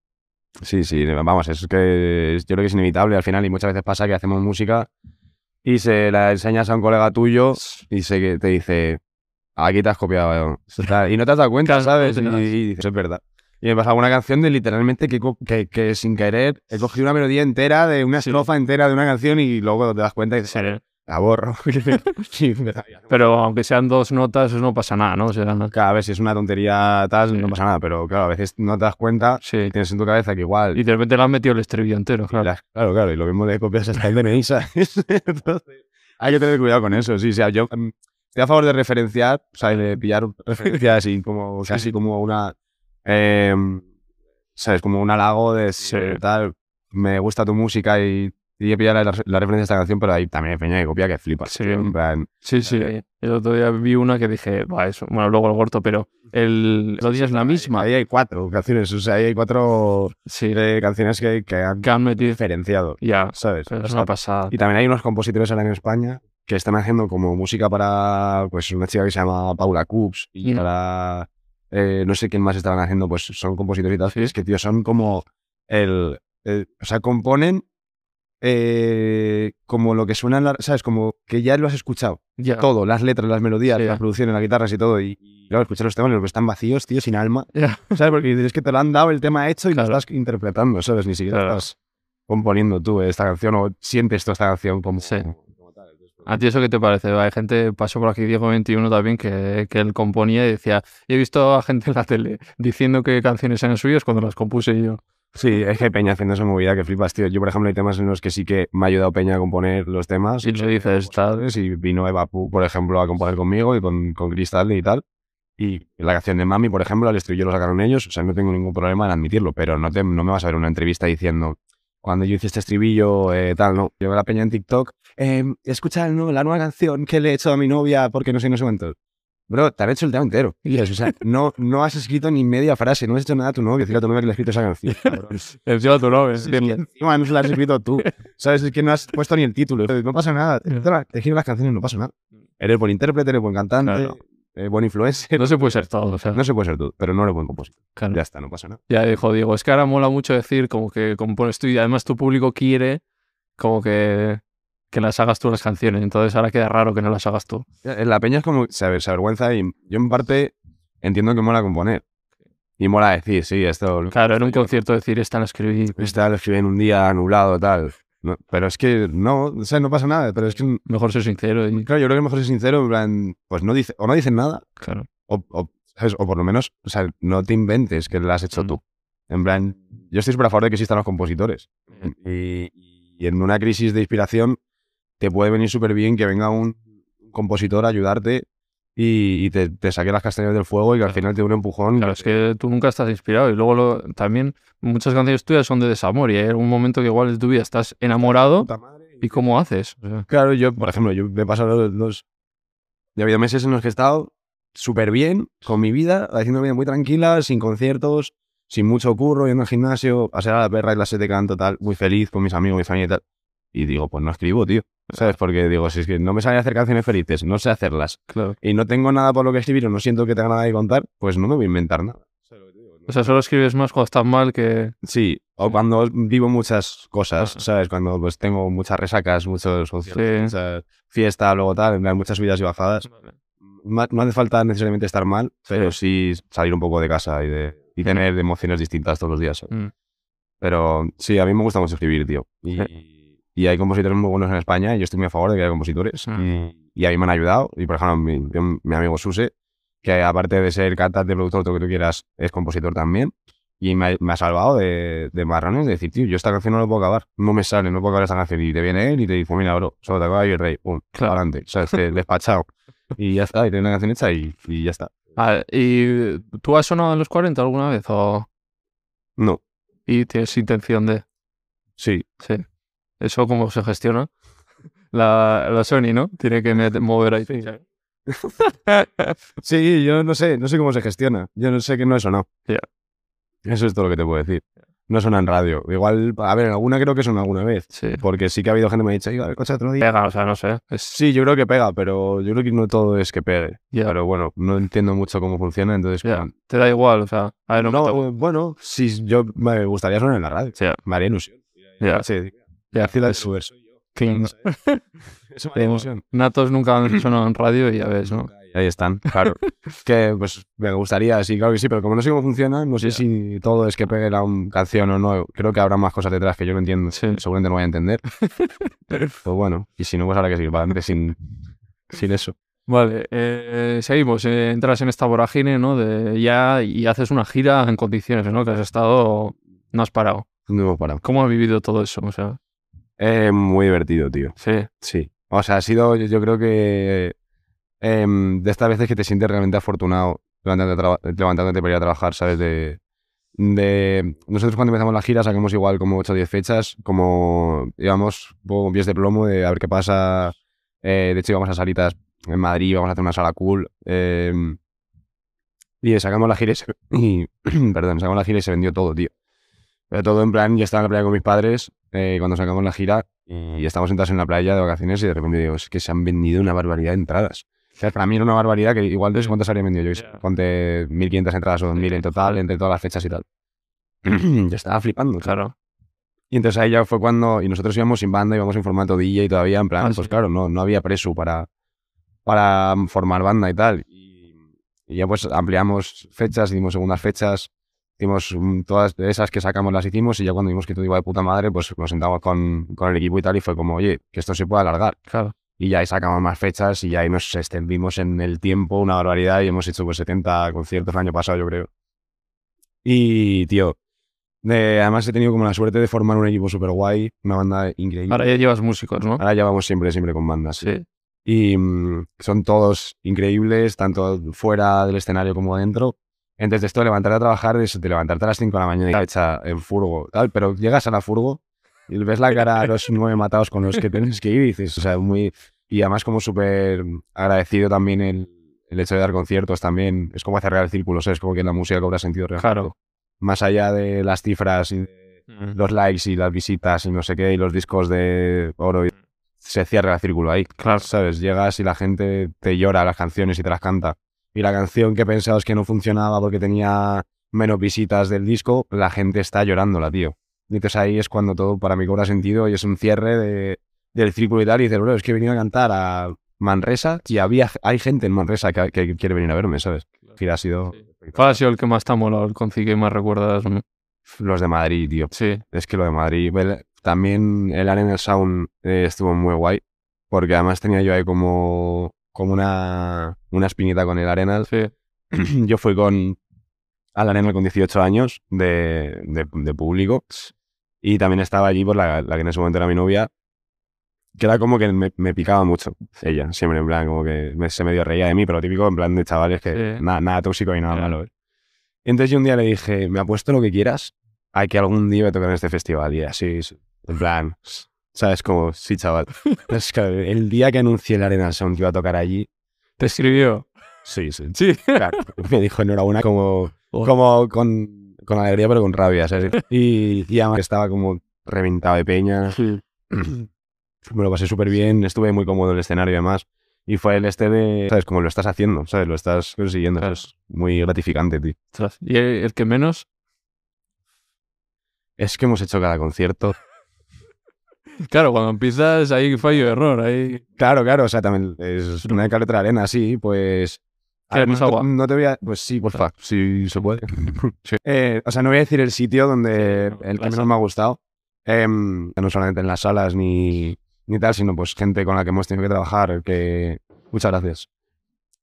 Sí, sí, vamos, es que yo creo que es inevitable al final y muchas veces pasa que hacemos música y se la enseñas a un colega tuyo y se te dice, aquí te has copiado, y no te has dado cuenta, ¿sabes? Y, y dices, es verdad. Y me pasa alguna canción de literalmente que, que, que sin querer he cogido una melodía entera de una estrofa entera de una canción y luego te das cuenta y dices. La borro. Sí, Pero aunque sean dos notas, no pasa nada, ¿no? O sea, Cada vez si es una tontería tal, no pasa nada, pero claro, a veces no te das cuenta sí. tienes en tu cabeza que igual Y de repente le han metido el estribillo entero, claro. las- Claro, claro, y lo mismo le copias hasta el DNI, ¿sabes? Entonces, hay que tener cuidado con eso, sí, o sea, yo mm, estoy a favor de referenciar, o sea, de pillar referencias y como, casi como una, eh, ¿sabes? Como un halago de tal, me gusta tu música y, y he pillado la, la referencia de esta canción, pero ahí también hay peña que copia que flipa. Sí. En plan, Sí, sí. El otro día vi una que dije, va, eso. Bueno, luego el corto, pero el melodía es la misma. Ahí hay cuatro canciones, o sea, ahí hay cuatro Sí, eh, canciones que, que han que han metido. diferenciado, Ya, ¿sabes? O es sea, una pasada. Y también hay unos compositores ahora en España que están haciendo como música para pues una chica que se llama Paula Coops y Mm. para eh, no sé quién más estaban haciendo, pues son compositores y tal. Sí. Es que, tío, son como el, el- o sea, componen eh, como lo que suena, en la- ¿sabes? Como que ya lo has escuchado. Ya. Todo, las letras, las melodías, Sí. las producciones, las guitarras y todo. Y, y, claro, escuchar los temas, los que están vacíos, tío, sin alma. Ya. ¿Sabes? Porque es que te lo han dado el tema hecho y Claro. lo estás interpretando, ¿sabes? Ni siquiera Claro. estás componiendo tú esta canción o sientes tú esta canción como, Sí. como- pues, ¿A ti eso qué te parece? Hay gente, pasó por aquí Diego 21 también, que, que él componía y decía, he visto a gente en la tele diciendo que canciones eran suyas cuando las compuse yo. Sí, es que hay Peña haciendo esa movida que flipas, tío. Yo, por ejemplo, hay temas en los que sí que me ha ayudado Peña a componer los temas. Y le dices, tal. Y vino Eva Pu, por ejemplo, a componer conmigo y con, con Cristal y tal. Y la canción de Mami, por ejemplo, al estribillo lo sacaron ellos. O sea, no tengo ningún problema en admitirlo, pero no, te, no me vas a ver una entrevista diciendo, cuando yo hice este estribillo, eh, tal, no. Llevo la Peña en TikTok. Eh, escucha la nueva canción que le he hecho a mi novia porque no sé, no sé cuánto. Bro, te han hecho el tema entero. Y es, o sea, no, no has escrito ni media frase, no has hecho nada a tu novio. Decirle a tu novia que le has escrito esa canción. Encima tu nombre. Sí, y encima no se la has escrito tú. ¿Sabes? Es que no has puesto ni el título. No pasa nada. Te escribes las canciones, no pasa nada. Eres buen intérprete, eres buen cantante, Claro. eres buen influencer. No se puede ser todo. O sea, No se puede ser tú, pero no eres buen compositor. claro. Ya está, no pasa nada. Ya dijo Diego, es que ahora mola mucho decir como que compones tú y además tu público quiere como que, que las hagas tú las canciones. Entonces ahora queda raro que no las hagas tú. La peña es como se, aver- se avergüenza y yo en parte entiendo que mola componer. Y mola decir, sí, esto... Claro, en un concierto decir, esta la escribí. Esta lo escribí en un día nublado, tal. No, pero es que no, o sea, no pasa nada. Pero es que, Mejor ser sincero y... claro, yo creo que mejor ser sincero, en plan, pues no dice, o no dicen nada, Claro. o, o, ¿sabes? o por lo menos, o sea, no te inventes que lo has hecho Mm. tú. En plan, yo estoy súper a favor de que existan los compositores. Y, y en una crisis de inspiración te puede venir súper bien que venga un compositor a ayudarte y, y te, te saque las castañas del fuego y que al final te dé un empujón. Claro, es que tú nunca estás inspirado y luego lo- también muchas canciones tuyas son de desamor y hay un momento que igual de tu vida estás enamorado y cómo haces. O sea, Claro, yo, por ejemplo, yo me he pasado los, Ya ha habido meses en los que he estado súper bien con mi vida, haciendo vida muy tranquila, sin conciertos, sin mucho curro, yendo al gimnasio, a ser a la perra y clase de canto, tal, muy feliz con mis amigos, mi familia y tal. Y digo, pues no escribo, tío. ¿Sabes? Porque digo, si es que no me sale a hacer canciones felices, no sé hacerlas, claro. y no tengo nada por lo que escribir o no siento que tenga nada que contar, pues no me voy a inventar nada. O sea, solo escribes más cuando estás mal que... Sí, o cuando vivo muchas cosas, Ajá. ¿sabes? Cuando pues tengo muchas resacas, muchos conciertos, Sí. mucha fiesta, luego tal, en plan, muchas subidas y bajadas. Ma- No hace falta necesariamente estar mal, pero sí salir un poco de casa y, de, y tener emociones distintas todos los días. Mm. Pero sí, a mí me gusta mucho escribir, tío. Y, y hay compositores muy buenos en España y yo estoy muy a favor de que haya compositores. Y, y a mí me han ayudado. Y por ejemplo, mi, mi amigo Suse, que aparte de ser cantante, productor, todo lo que tú quieras, es compositor también. Y me ha, me ha salvado de, de marrones de decir, tío, yo esta canción no la puedo acabar. No me sale, no puedo acabar esta canción. Y te viene él y te dice, mira, bro, solo te acaba y el rey. Pum, Claro. adelante. O sea, este, despachado. y ya está, y tiene una canción hecha y, y ya está. Ah, ¿Y tú has sonado en los 40 alguna vez o...? No, Y tienes intención de... sí. Sí. ¿Eso cómo se gestiona? La, la Sony, ¿no? Tiene que mover ahí. Sí, yo no sé, no sé cómo se gestiona. Yo no sé que no es o no. Ya. Eso es todo lo que te puedo decir. no suena en radio. Igual, a ver, en alguna creo que suena alguna vez. Sí. Porque sí que ha habido gente que me ha dicho, el coche otro día. Pega, o sea, no sé. Es, Sí, yo creo que pega, pero yo creo que no todo es que pegue. Pero bueno, no entiendo mucho cómo funciona, entonces... Te da igual, o sea, a ver, no, No, me eh, bueno, sí, yo me gustaría sonar en la radio. Sí, Me haría ilusión. Sí, Ciudad de Es- Uber soy yo. Eso me haría ilusión. Natos nunca han sonado en radio y ya ves, ¿no? Ahí están, claro. que pues me gustaría, sí, claro que sí, pero como no sé cómo funciona, no sé si todo es que pegue la un- canción o no. Creo que habrá más cosas detrás que yo no entiendo. Sí. Seguramente no voy a entender. pues bueno, y si no, pues ahora que seguir para adelante sin, sin eso. Vale, eh, seguimos. eh, entras en esta vorágine, ¿no? De ya y haces una gira en condiciones, ¿no? Que has estado, no has parado. No hemos parado. ¿Cómo has vivido todo eso? O sea, Muy divertido, tío. sí, Sí. O sea, ha sido, yo, yo creo que em, de estas veces que te sientes realmente afortunado levantándote, levantándote para ir a trabajar, ¿sabes? De, de... Nosotros cuando empezamos la gira sacamos igual como 8 o 10 fechas, como íbamos con pies de plomo de a ver qué pasa. Eh, de hecho íbamos a salitas en Madrid, íbamos a hacer una sala cool. em, y sacamos la gira y, se- y- perdón, sacamos la gira y se vendió todo, tío. Pero todo en plan, yo estaba en la playa con mis padres eh, cuando sacamos la gira y estamos sentados en la playa de vacaciones y de repente digo, es que se han vendido una barbaridad de entradas. O sea, para mí era una barbaridad que igual de cuántas habría vendido yo. Ya. Ponte 1.500 entradas o 2.000 en total entre todas las fechas y tal. yo estaba flipando. claro. Y entonces ahí ya fue cuando, y nosotros íbamos sin banda, íbamos en formato DJ todavía, en plan, Ah, pues sí. claro, no, no había preso para, para formar banda y tal. Y, y ya pues ampliamos fechas, hicimos segundas fechas, hicimos mm, todas esas que sacamos las hicimos y ya cuando vimos que todo iba de puta madre, pues nos sentamos con, con el equipo y tal y fue como, oye, que esto se puede alargar. Claro. Y ya ahí sacamos más fechas y ya ahí nos extendimos en el tiempo una barbaridad y hemos hecho pues 70 conciertos el año pasado, yo creo. Y, tío, de- además he tenido como la suerte de formar un equipo súper guay, una banda increíble. Ahora ya llevas músicos, ¿no? Ahora ya vamos siempre, siempre con bandas. Sí. Y mm, son todos increíbles, tanto fuera del escenario como dentro. Entonces, esto de levantarte a trabajar, es de levantarte a las 5 de la mañana y hecha en furgo, tal, pero llegas a la furgo y ves la cara a los nueve matados con los que tienes que ir y dices, o sea, muy. Y además, como súper agradecido también el, el hecho de dar conciertos también. Es como cerrar el círculo, ¿sabes? Como que la música cobra sentido real. Claro. Más allá de las cifras y de los likes y las visitas y no sé qué, y los discos de oro, y se cierra el círculo ahí. Claro. ¿Sabes? Llegas y la gente te llora las canciones y te las canta. Y la canción que pensabas que no funcionaba porque tenía menos visitas del disco, la gente está llorándola, tío. Y entonces ahí es cuando todo para mí cobra sentido y es un cierre de, del círculo y tal. Y dices, bro, es que he venido a cantar a Manresa y había, hay gente en Manresa que, que quiere venir a verme, ¿sabes? Gira ha sido ¿Cuál ha sido el que más te ha molado, el concierto que más recuerdas? ¿no? los de Madrid, tío. Sí. Es que lo de Madrid. el- También el Arena Sound eh, estuvo muy guay. Porque además tenía yo ahí como, como una, una espinita con el Arenal. Sí. Yo fui con al Arenal con 18 años de, de, de público. Y también estaba allí por la, la que en ese momento era mi novia. Que era como que me, me picaba mucho ella. Siempre en plan, como que me- se medio reía de mí, pero típico en plan de chavales que Sí. nada, nada tóxico y nada malo. ¿eh? Entonces yo un día le dije, me apuesto lo que quieras a que algún día me toque en este festival. Y así, en plan, ¿sabes? Como, sí, chaval. Es que el día que anuncié el Arena Sound que iba a tocar allí, ¿Te escribió? sí, sí. Sí. Claro, me dijo enhorabuena como, Oh. como con, con alegría pero con rabia, ¿sabes? Y, y además estaba como reventado de peña. Sí. Me lo pasé súper bien, estuve muy cómodo en el escenario y demás. Y fue el este de, ¿sabes? Como lo estás haciendo, ¿sabes? Lo estás consiguiendo. Claro. Es muy gratificante, tío. ¿Y el, el que menos? Es que hemos hecho cada concierto. Claro, cuando empiezas ahí fallo error, ahí... Claro, claro, o sea, también es una de cal otra arena, sí, pues... ¿Queremos no, agua? No te voy a... Pues sí, porfa, si se puede. Eh, o sea, no voy a decir el sitio donde Sí, no, el que menos me ha gustado. Em, no solamente en las salas ni, ni tal, sino pues gente con la que hemos tenido que trabajar, que... Muchas gracias.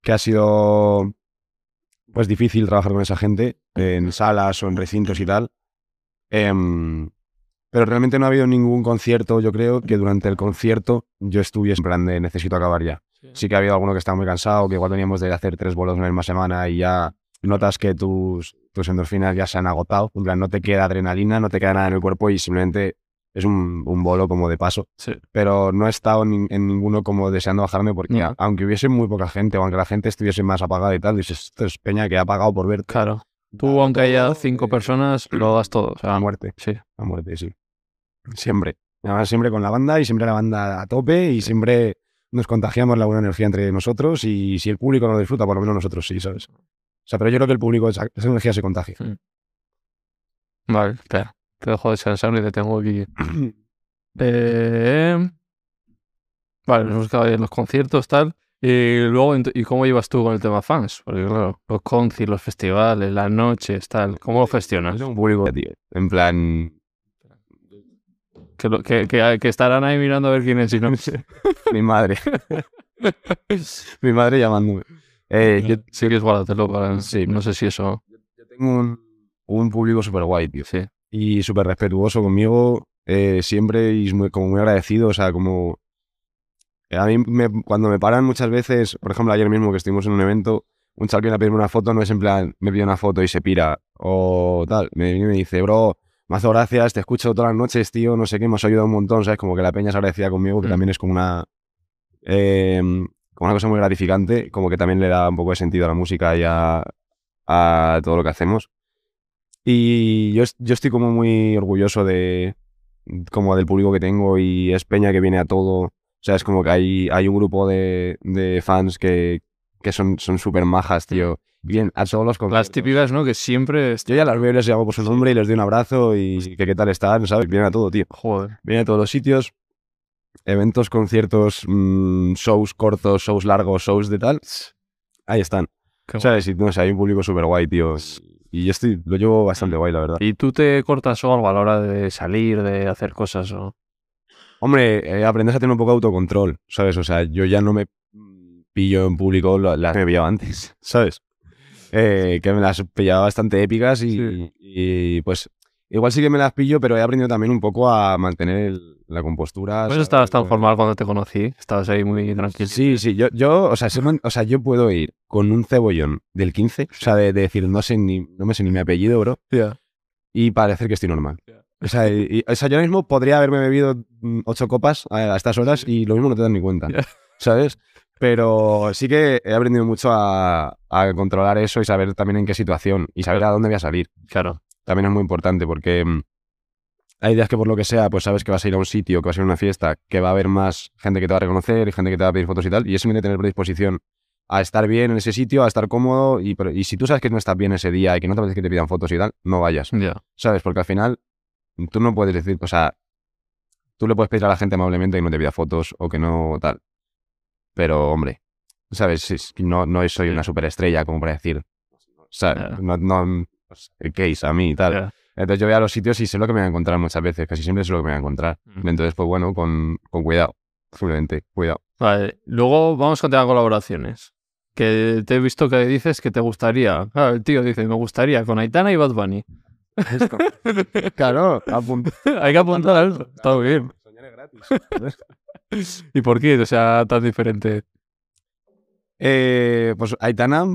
Que ha sido... Pues difícil trabajar con esa gente en salas o en recintos y tal. Em, pero realmente no ha habido ningún concierto, yo creo, que durante el concierto yo estuviese en plan de necesito acabar ya. Sí que ha habido alguno que estaba muy cansado, que igual veníamos de hacer tres bolos en la misma semana y ya notas que tus, tus endorfinas ya se han agotado. En plan, no te queda adrenalina, no te queda nada en el cuerpo y simplemente es un, un bolo como de paso. Sí. Pero no he estado en, en ninguno como deseando bajarme porque No. a- aunque hubiese muy poca gente o aunque la gente estuviese más apagada y tal, dices, esto es peña que ha pagado por ver. Claro. Tú, aunque haya cinco personas, lo das todo. O sea, a muerte, sí. a muerte, sí. Siempre. Además, siempre con la banda y siempre la banda a tope y siempre nos contagiamos la buena energía entre nosotros y si el público no lo disfruta, por lo menos nosotros sí, ¿sabes? O sea, pero yo creo que el público, esa, esa energía se contagia. Vale, espera. Te dejo descansar y te tengo aquí. Eh, vale, nos ahí en los conciertos, tal. Y luego, ¿y cómo llevas tú con el tema fans? Porque claro, los conciertos, los festivales, las noches, tal. ¿Cómo lo gestionas? Es un público, tío. En plan, Que, lo- que, que, que estarán ahí mirando a ver quién es y no. mi madre. mi madre llamándome. Eh, yo, sí que es guárdatelo para... Sí, no sé si eso... yo tengo un, un público súper guay, tío. Sí. y súper respetuoso conmigo, eh, siempre y muy- como muy agradecido, o sea, como... A mí me- cuando me paran muchas veces, por ejemplo, ayer mismo que estuvimos en un evento, un chaval viene a pedirme una foto, no es en plan, me pide una foto y se pira, o tal, me viene y me dice, bro, mazo gracias, te escucho todas las noches, tío, no sé qué, me has ayudado un montón, ¿sabes? Como que la peña se agradecida conmigo, que Mm. también es como una... eh, como una cosa muy gratificante, como que también le da un poco de sentido a la música y a, a todo lo que hacemos. Y yo, yo estoy como muy orgulloso de como del público que tengo y es peña que viene a todo. O sea, es como que hay, hay un grupo de, de fans que, que son son súper majas, tío. Bien, a todos los Las conciertos. típicas, ¿no? Que siempre... Yo ya las veo y les llamo por su nombre y les doy un abrazo y que qué tal están, ¿sabes? Vienen a todo, tío. Joder. Vienen a todos los sitios. Eventos, conciertos, mm, shows cortos, shows largos, shows de tal. Ahí están. Qué ¿Sabes? Y no sé, hay un público súper guay, tío. Y yo estoy, lo llevo bastante guay, la verdad. ¿Y tú te cortas o algo a la hora de salir, de hacer cosas o...? Hombre, eh, aprendes a tener un poco de autocontrol, ¿sabes? O sea, yo ya no me mm, pillo en público las que me pillaba antes, ¿sabes? Eh, que me las pillaba bastante épicas y, Sí. y, pues igual sí que me las pillo, pero he aprendido también un poco a mantener el- la compostura. Pues ¿sabes? estabas tan formal cuando te conocí. Estabas ahí muy tranquilo. Sí, sí, yo, yo o, sea, man- o sea, yo puedo ir con un cebollón del 15, o sea, de, de decir, no sé ni, no me sé ni mi apellido, bro, Ya. y parecer que estoy normal. O sea, y- y- o sea, yo mismo podría haberme bebido mm, ocho copas a, a estas horas y lo mismo no te das ni cuenta. ¿sabes? Pero sí que he aprendido mucho a, a controlar eso y saber también en qué situación y saber a dónde voy a salir. Claro. También es muy importante porque mm, hay días que por lo que sea, pues sabes que vas a ir a un sitio, que vas a ir a una fiesta, que va a haber más gente que te va a reconocer y gente que te va a pedir fotos y tal, y eso viene a tener predisposición a estar bien en ese sitio, a estar cómodo, y, pero- y si tú sabes que no estás bien ese día y que no te apetece que te pidan fotos y tal, no vayas. Ya. ¿Sabes? Porque al final tú no puedes decir, o sea, tú le puedes pedir a la gente amablemente que no te pida fotos o que no tal. Pero, hombre, ¿sabes? Es No, no soy una superestrella como para decir, ¿sabes? No, no, pues, el case a mí y tal. Ya. Entonces yo voy a los sitios y sé lo que me voy a encontrar muchas veces, casi siempre sé lo que me voy a encontrar. Mm. Entonces, pues bueno, con, con cuidado, simplemente, cuidado. Vale. Luego vamos con tema colaboraciones. Que te he visto que dices que te gustaría. Claro, el tío dice, me gustaría con Aitana y Bad Bunny. claro, apunta. Hay que apuntar algo. Está muy bien. ¿Y por qué? O sea, tan diferente. Eh, pues Aitana...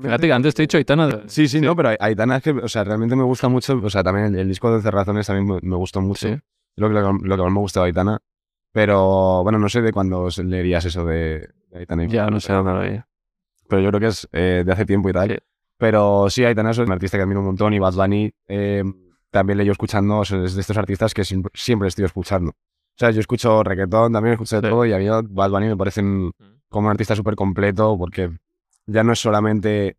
Fíjate que antes te he dicho Aitana. Sí, sí, no, pero Aitana es que, o sea, realmente me gusta mucho, o sea, también el, el disco de Cerrazones también me, me gustó mucho. Sí. Lo, que, lo, que más me gustó de Aitana. Pero, bueno, no sé de cuándo leerías eso de, de Aitana. y- Ya no sé dónde lo vi. Pero yo creo que es eh, de hace tiempo y tal. Sí. Pero sí, Aitana es un artista que admiro un montón y Bad Bunny eh, también le llevo escuchando, o sea, es de estos artistas que siempre, siempre estoy escuchando. O sea, yo escucho reggaetón, también escucho de Sí. todo y a mí Bad Bunny me parece un- como un artista súper completo porque ya no es solamente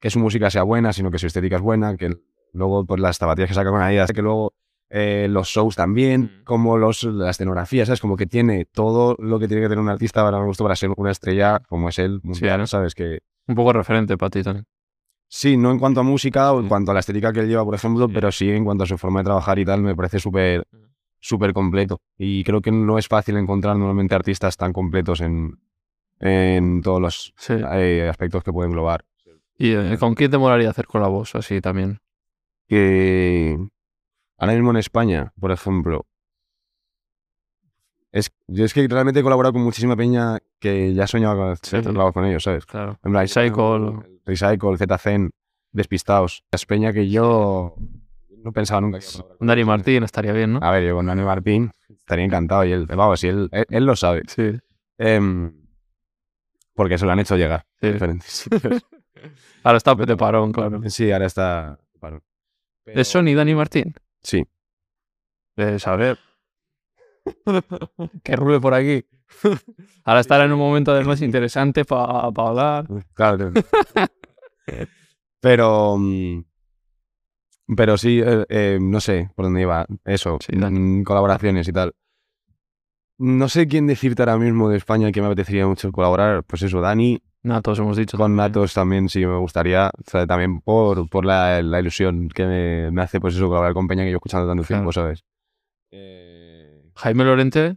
que su música sea buena, sino que su estética es buena, que luego pues las zapatillas que saca con Adidas, que luego eh, los shows también, Mm. como los, la escenografía, ¿sabes? Como que tiene todo lo que tiene que tener un artista para gusto para ser una estrella como es él, mundial, ¿no? ¿sabes? Que Un poco referente para ti también. sí, no en cuanto a música o en Sí. cuanto a la estética que él lleva, por ejemplo, Sí. pero sí en cuanto a su forma de trabajar y tal, me parece súper Mm. Súper completo. Y creo que no es fácil encontrar normalmente artistas tan completos en, en todos los Sí. eh, aspectos que pueden englobar. ¿Y eh, con quién te molaría hacer colabos así también? que ahora mismo en España, por ejemplo, es, yo es que realmente he colaborado con muchísima peña que ya soñaba con Sí. hacer trabajo con ellos, ¿sabes? Claro. En Recycle. Recycle, ZZen, Despistados. Es peña que yo no pensaba nunca que iba a Dani. Martín estaría bien, ¿no? A ver, yo con Dani Martín estaría encantado y él, vamos, y él, él, él lo sabe. Sí. Em, porque se lo han hecho llegar. Sí. diferentes sitios. Ahora está de parón, claro. Sí, ahora está. parón. ¿De Pero- Sony Dani Martín? Sí. De saber. que rule por aquí. Ahora estará en un momento además interesante para hablar. Claro. pero. mm, Pero sí, eh, eh, no sé por dónde iba. Eso, Sí, mm, colaboraciones y tal. No sé quién decirte ahora mismo de España que me apetecería mucho colaborar. Pues eso, Dani. Natos hemos dicho. Con también. Natos también sí me gustaría. O sea, también por, por la, la ilusión que me, me hace, pues eso, colaborar con Peña que yo escuchando tanto Claro. tiempo, ¿sabes? Eh, Jaime Lorente.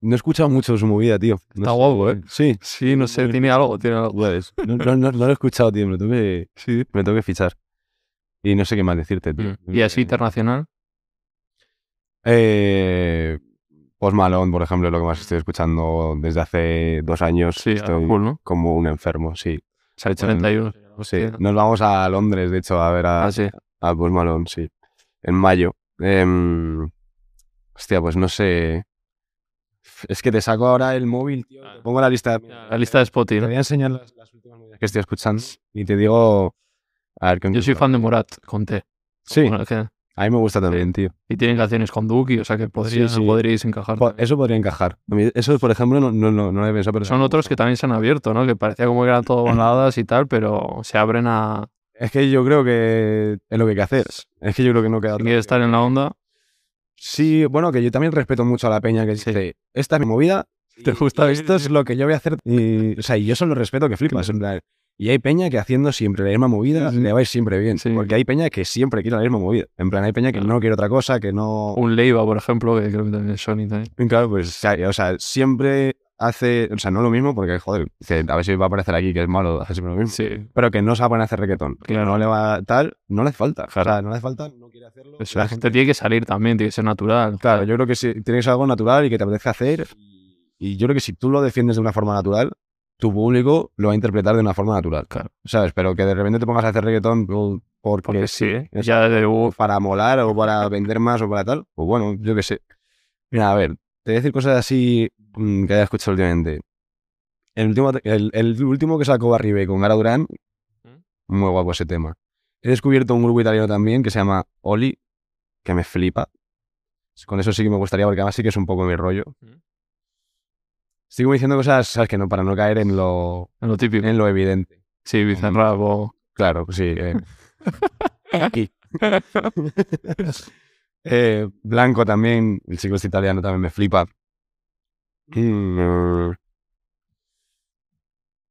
No he escuchado mucho su movida, tío. No Está sé- guapo, ¿eh? Sí. Sí, no sé, tiene algo, tiene algo. No, no, no, no lo he escuchado, tío. Me tengo que, Sí. me tengo que fichar. Y no sé qué más decirte, tío. Mm. Y así Eh, internacional. Eh, Post Malone, por ejemplo, es lo que más estoy escuchando desde hace dos años. Sí, estoy full, ¿no? como un enfermo, sí. Sale 31. Sí. Nos vamos a Londres, de hecho, a ver a, Ah, sí. a Post Malone, sí. En mayo. Em, hostia, pues no sé. Es que te saco ahora el móvil, tío. Te pongo la lista. La lista de Spotify. Te voy a enseñar las, las últimas que estoy escuchando y te digo. A ver, ¿qué Yo soy fan de Morat, con T. Sí, Bueno, que- a mí me gusta también, tío. y tienen canciones con Duki, o sea que podría, Sí, sí. podríais encajar. Po-. Eso podría encajar. Eso, por ejemplo, no, no, no, no lo he pensado, pero. Son otros que también se han abierto, ¿no? Que parecía como que eran todo baladas y tal, pero se abren a. Es que yo creo que es lo que hay que hacer. Es que yo creo que no queda Si quieres estar en la onda, Sí, bueno, que yo también respeto mucho a la peña que dice, esta es mi movida. ¿Te gusta Esto es lo que yo voy a hacer. Y, o sea, y yo solo respeto que flipas. Y hay peña que haciendo siempre la misma movida Sí, le va a ir siempre bien. Sí. Porque hay peña que siempre quiere la misma movida. En plan, hay peña que Claro. no quiere otra cosa, que no. un Leiva, por ejemplo, que creo que también es Sony también. Claro, pues, o sea, siempre hace. O sea, no lo mismo, porque, joder, a ver si va a aparecer aquí que es malo, hace siempre lo mismo. Sí. Pero que no se va a poner a hacer reggaetón. Que Claro. no le va tal, no le hace falta. Claro. O sea, no le hace falta, no quiere hacerlo. Eso, La la gente- tiene que salir también, tiene que ser natural. Claro, yo creo que sí, tiene que ser algo natural y que te apetece hacer. Y yo creo que si tú lo defiendes de una forma natural, tu público lo va a interpretar de una forma natural. Claro. ¿Sabes? Pero que de repente te pongas a hacer reggaetón por- porque, Porque sí, ¿eh? ya de para molar o para vender más o para tal, pues bueno, yo qué sé. Mira, a ver, te voy a decir cosas así mm, que haya escuchado últimamente. El último, el, el último que sacó Barribe con Gara Durán, muy guapo ese tema. He descubierto un grupo italiano también que se llama Oli, que me flipa. Con eso sí que me gustaría, porque además sí que es un poco mi rollo. Estoy como diciendo cosas, ¿sabes? Que no, para no caer en lo, en lo típico. en lo evidente. Sí, Bizarrap o... Claro, sí. eh. Aquí. Eh, Blanco también, el chico este italiano también me flipa. Mm.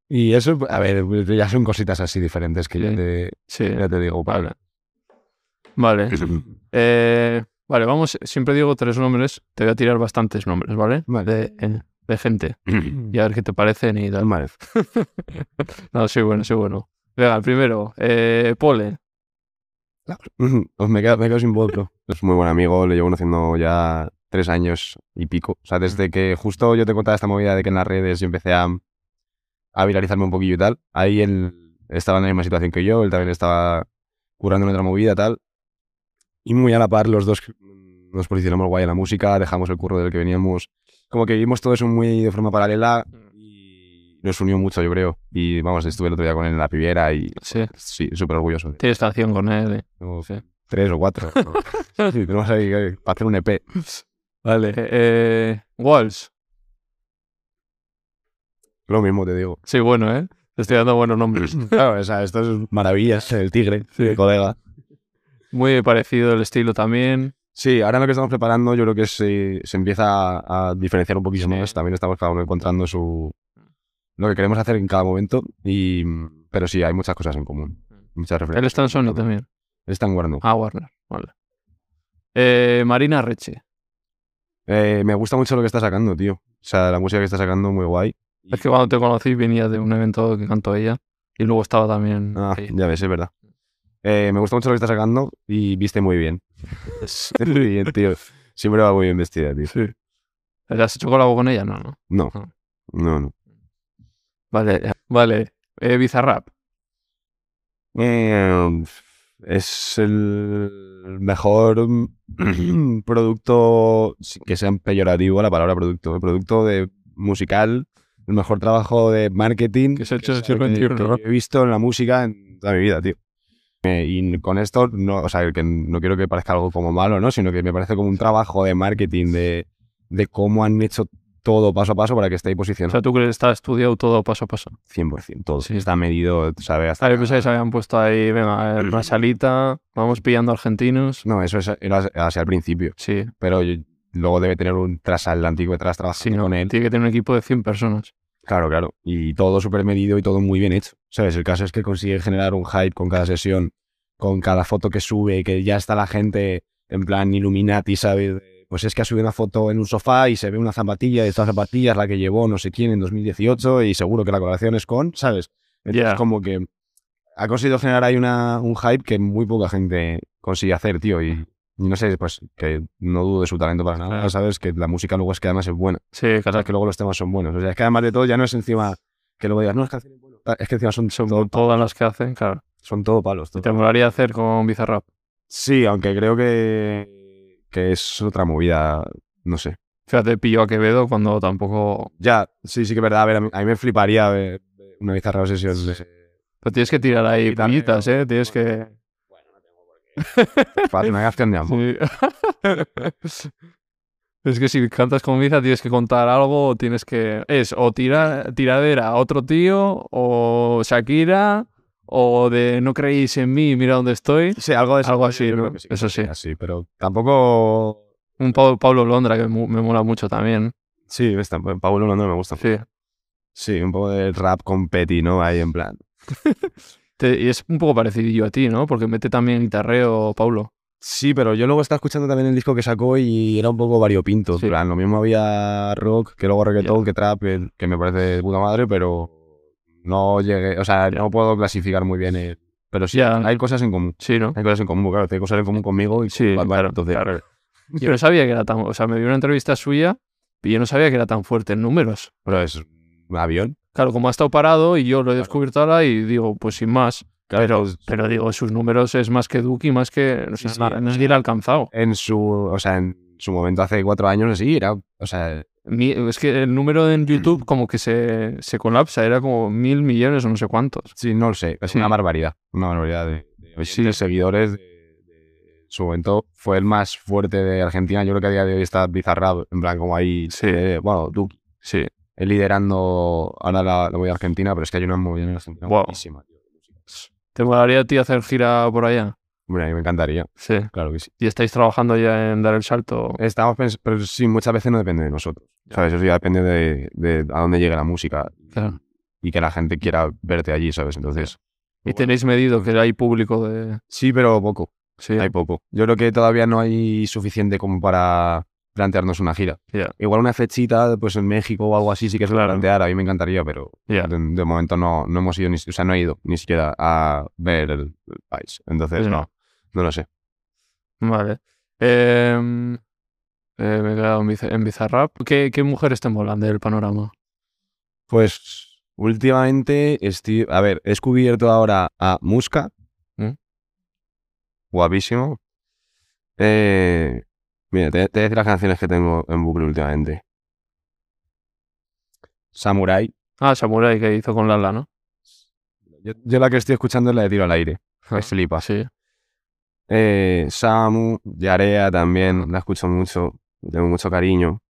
Y eso, a ver, ya son cositas así diferentes que ya te, Sí, ya te digo. vale. Vale. Eh, vale, vamos, siempre digo tres nombres, te voy a tirar bastantes nombres, ¿vale? Vale. De, eh, de gente. Y a ver qué te parecen y tal. Vale. No, sí, bueno, sí, bueno. Venga, primero, eh, Pole. Pues me quedo, me quedo sin voz, bro. Es muy buen amigo, le llevo conociendo ya tres años y pico. O sea, desde que justo yo te contaba esta movida de que en las redes yo empecé a, a viralizarme un poquillo y tal. Ahí él estaba en la misma situación que yo, él también estaba currando en otra movida tal. Y muy a la par, los dos mm, nos posicionamos guay en la música, dejamos el curro del que veníamos. Como que vimos todo eso muy de forma paralela y nos unió mucho, yo creo. Y vamos, estuve el otro día con él en la pibiera y Sí. sí, súper orgulloso. Tienes canción con él. eh. Sí. tres o cuatro. Sí, tenemos ahí eh, para hacer un EP. Vale. Eh, eh, Walls. Lo mismo te digo. Sí, bueno, ¿eh? Te estoy dando buenos nombres. Claro, o sea, esto es maravillas, el tigre, Sí. mi colega. Muy parecido el estilo también. Sí, ahora lo que estamos preparando yo creo que se, se empieza a, a diferenciar un poquito Sí. más. También estamos cada uno encontrando su lo que queremos hacer en cada momento. Y, pero sí, hay muchas cosas en común. Muchas Él referencias. está en Sony también. Él está en Warner. Ah, Warner. Vale. Eh, Marina Reche. Eh, me gusta mucho lo que está sacando, tío. O sea, la música que está sacando muy guay. Es que cuando te conocí venía de un evento que cantó ella y luego estaba también Ah, ahí. ya ves, es verdad. Eh, me gusta mucho lo que está sacando y viste muy bien. muy bien, tío. Siempre va muy bien vestida, tío. Sí. ¿Le has hecho colabo con ella? No, no. No, Ah. no, no. Vale, eh, vale. Eh, Bizarrap. Eh, es el mejor producto, sin que sea peyorativo la palabra producto, el producto de musical el mejor trabajo de marketing Que se ha hecho que- que he visto en la música en toda mi vida, tío. Eh, y con esto, no, o sea, que no quiero que parezca algo como malo, ¿no? Sino que me parece como un trabajo de marketing, de, de cómo han hecho todo paso a paso para que esté ahí O posicionado. sea, tú crees que está estudiado todo paso a paso. 100%, todo. Sí. Está medido, ¿sabes? Hasta Ah, yo pensé que se habían puesto ahí, venga, en una salita, vamos pillando argentinos. No, eso es, era así al principio. Sí, Pero yo- luego debe tener un transatlántico detrás trabajando sí, no, con él. tiene que tener un equipo de 100 personas. Claro, claro. Y todo súper medido y todo muy bien hecho. ¿Sabes? El caso es que consigue generar un hype con cada sesión, con cada foto que sube, que ya está la gente en plan Illuminati, ¿sabes? Pues es que ha subido una foto en un sofá y se ve una zapatilla y esta zapatilla es la que llevó no sé quién en 2018 y seguro que la colaboración es con, ¿sabes? Entonces como que ha conseguido generar ahí una, un hype que muy poca gente consigue hacer, tío. Y no sé, pues que no dudo de su talento para nada, Claro. ¿sabes? Que la música luego es que además es buena. Sí, claro, que luego los temas son buenos. O sea, es que además de todo ya no es encima que luego digas, no, es canciones buenas. Es que encima son, son todo, todas las que hacen, claro. son todo palos. todo. Te molaría hacer con Bizarrap. Sí, aunque creo que, que es otra movida, no sé. Fíjate, pilló a Quevedo cuando tampoco... Ya, sí, sí que es verdad. A ver, a mí, a mí me fliparía ver una bizarra sesión de... Pero tienes que tirar ahí Y pullitas, ¿eh? Tienes que... Canción de amor. Sí. es que si cantas con Biza tienes que contar algo o tienes que... Es o tira, tiradera a otro tío o Shakira o de no creéis en mí, mira dónde estoy. Sí, algo, de Algo así, Eso sí. Así, pero tampoco... Un Pablo Londra que me mola mucho también. Sí, Pablo no me gusta. Sí. Sí, un poco de rap con Petty, ¿no? Ahí en plan... Te- y es un poco parecido a ti, ¿no? Porque mete también guitarreo Paulo. Sí, pero yo luego estaba escuchando también el disco que sacó y era un poco variopinto. Sí. En plan, lo mismo había rock, que luego reggaetón, que trap, que, que me parece de puta madre, pero no llegué, o sea, no puedo clasificar muy bien. el- pero sí, hay cosas en común. Sí, ¿no? Hay cosas en común, claro, hay cosas en común conmigo y Sí, con claro, entonces, claro. Yo no sabía que era tan... O sea, me vi una entrevista suya y yo no sabía que era tan fuerte en números. Pero es un avión. Claro, como ha estado parado y yo lo he descubierto ahora y digo, pues sin más. Claro, Pero, pues, pero digo, sus números es más que Duki, más que... No sé, Sí, sí, na- o nadie le ha alcanzado. en su, o sea, en su momento hace cuatro años así, era, o sea, Mi- es que el número en YouTube como que se, se colapsa, era como mil millones o no sé cuántos. sí, no lo sé, es Sí. una barbaridad, una barbaridad de, Sí. seguidores. De, su momento fue el más fuerte de Argentina. Yo creo que a día de hoy está Bizarrap, en plan, como ahí, Sí. eh, bueno, Duki. Sí. Él liderando ahora la, la movida argentina, pero es que hay una movida en Argentina Wow. buenísima, tío. ¿Te molaría a ti hacer gira por allá? Hombre, a mí me encantaría, Sí. claro que sí. ¿Y estáis trabajando ya en dar el salto? Estamos pens- pero sí, muchas veces no depende de nosotros, ¿sabes? Eso ya depende de, de a dónde llegue la música Claro. y que la gente quiera verte allí, ¿sabes? Entonces, ¿Y tenéis medido que hay público de...? sí, pero poco, Sí. hay poco. Yo creo que todavía no hay suficiente como para plantearnos una gira. Igual una fechita, pues en México o algo así sí que se Claro. plantear, a mí me encantaría, pero de, de momento no, no hemos ido, ni, o sea, no he ido ni siquiera a ver el, el país. Entonces, no, no. no lo sé. Vale. Em, eh, me he quedado en, Biz- en Bizarrap. ¿Qué, ¿Qué mujeres te molan del panorama? Pues últimamente estoy, a ver, he descubierto ahora a Muska. ¿Mm? Guapísimo. Eh, mira, te, te voy a decir las canciones que tengo en bucle últimamente. Samurai. Ah, Samurai que hizo con Lala, ¿no? Yo, yo la que estoy escuchando es la de Tiro al Aire. Me Ah, flipa. Sí. Eh, Samu, Yarea también, la escucho mucho, tengo mucho cariño.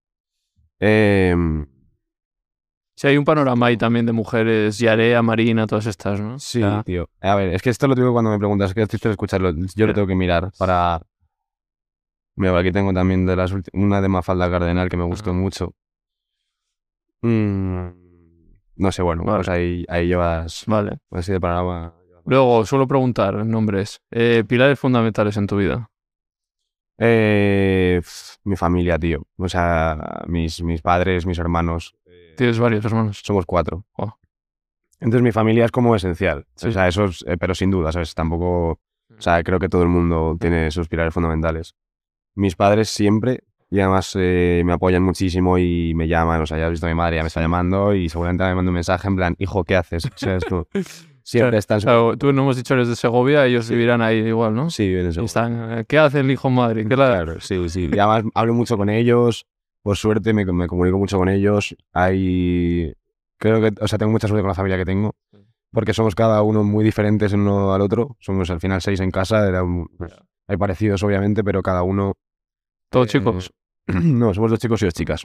Eh, Sí, hay un panorama ahí también de mujeres, Yarea, Marina, todas estas, ¿no? sí, tío. A ver, es que esto lo digo cuando me preguntas, que estoy escucharlo, yo lo tengo que mirar para... Mira, aquí tengo también de las ulti- una de Mafalda Cardenal que me gustó mucho. Mm, no sé, bueno, Vale. pues ahí, ahí llevas Vale. así de panorama. Luego, suelo preguntar nombres. Eh, pilares fundamentales en tu vida. Eh, mi familia, tío. O sea, mis, mis padres, mis hermanos. eh, Tienes varios hermanos. somos cuatro. Oh. Entonces mi familia es como esencial. Sí. O sea, eso es, eh, pero sin duda, ¿sabes? Tampoco, o sea, creo que todo el mundo tiene sus pilares fundamentales. Mis padres siempre, y además eh, me apoyan muchísimo y me llaman, o sea, ya has visto a mi madre, ya me está llamando y seguramente me manda un mensaje en plan, hijo, ¿qué haces? O sea, es como- siempre están... O sea, tú no hemos dicho eres de Segovia, ellos vivirán ahí igual, ¿no? Sí, viven en Segovia. están, eh, ¿qué hace el hijo en Madrid? ¿Qué la- Claro, sí, sí. Y además hablo mucho con ellos. Por suerte me, me comunico mucho con ellos. Hay creo que, o sea, tengo mucha suerte con la familia que tengo, porque somos cada uno muy diferentes el uno al otro. Somos al final seis en casa, era un- pues, hay parecidos obviamente, pero cada uno... Todos eh, chicos. No, somos dos chicos y dos chicas.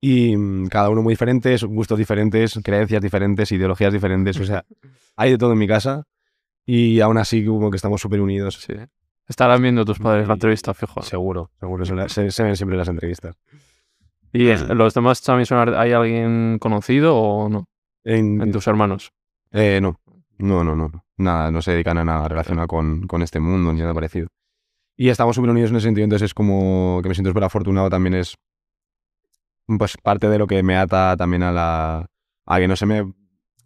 Y mm, cada uno muy diferentes, gustos diferentes, creencias diferentes, ideologías diferentes, o sea, hay de todo en mi casa y aún así como que estamos súper unidos. Sí. Estarán viendo tus padres la entrevista, fijo. Seguro, seguro, se, la- se- se ven siempre las entrevistas. ¿Y es- los demás también son... ¿Hay alguien conocido o no? En- En tus hermanos. Eh, no, no, no, no. Nada, no se dedican a nada relacionado con, con este mundo ni nada parecido. Y estamos súper unidos en ese sentido, entonces es como que me siento súper afortunado también es pues parte de lo que me ata también a la a que no se me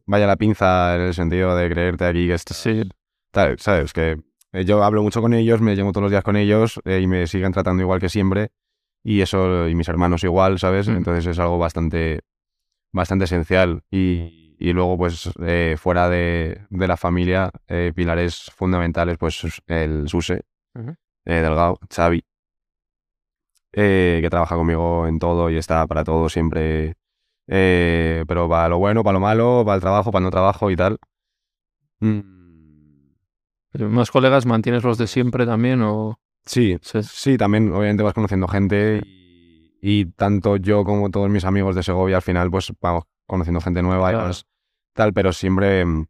vaya la pinza en el sentido de creerte aquí que estás Sí. tal, sabes que eh, yo hablo mucho con ellos, me llamo todos los días con ellos eh, y me siguen tratando igual que siempre y eso y mis hermanos igual, ¿sabes? Mm. Entonces es algo bastante bastante esencial y, y luego pues eh, fuera de, de la familia eh, pilares fundamentales pues el Suse Ujú. eh, Delgado, Xavi que trabaja conmigo en todo y está para todo siempre pero para lo bueno, para lo malo, para el trabajo, para el no trabajo y tal. Mm, ¿Más colegas mantienes los de siempre también o...? Sí, Sí. sí, también obviamente vas conociendo gente y, y tanto yo como todos mis amigos de Segovia al final pues vamos conociendo gente nueva y vas tal, pero siempre mm,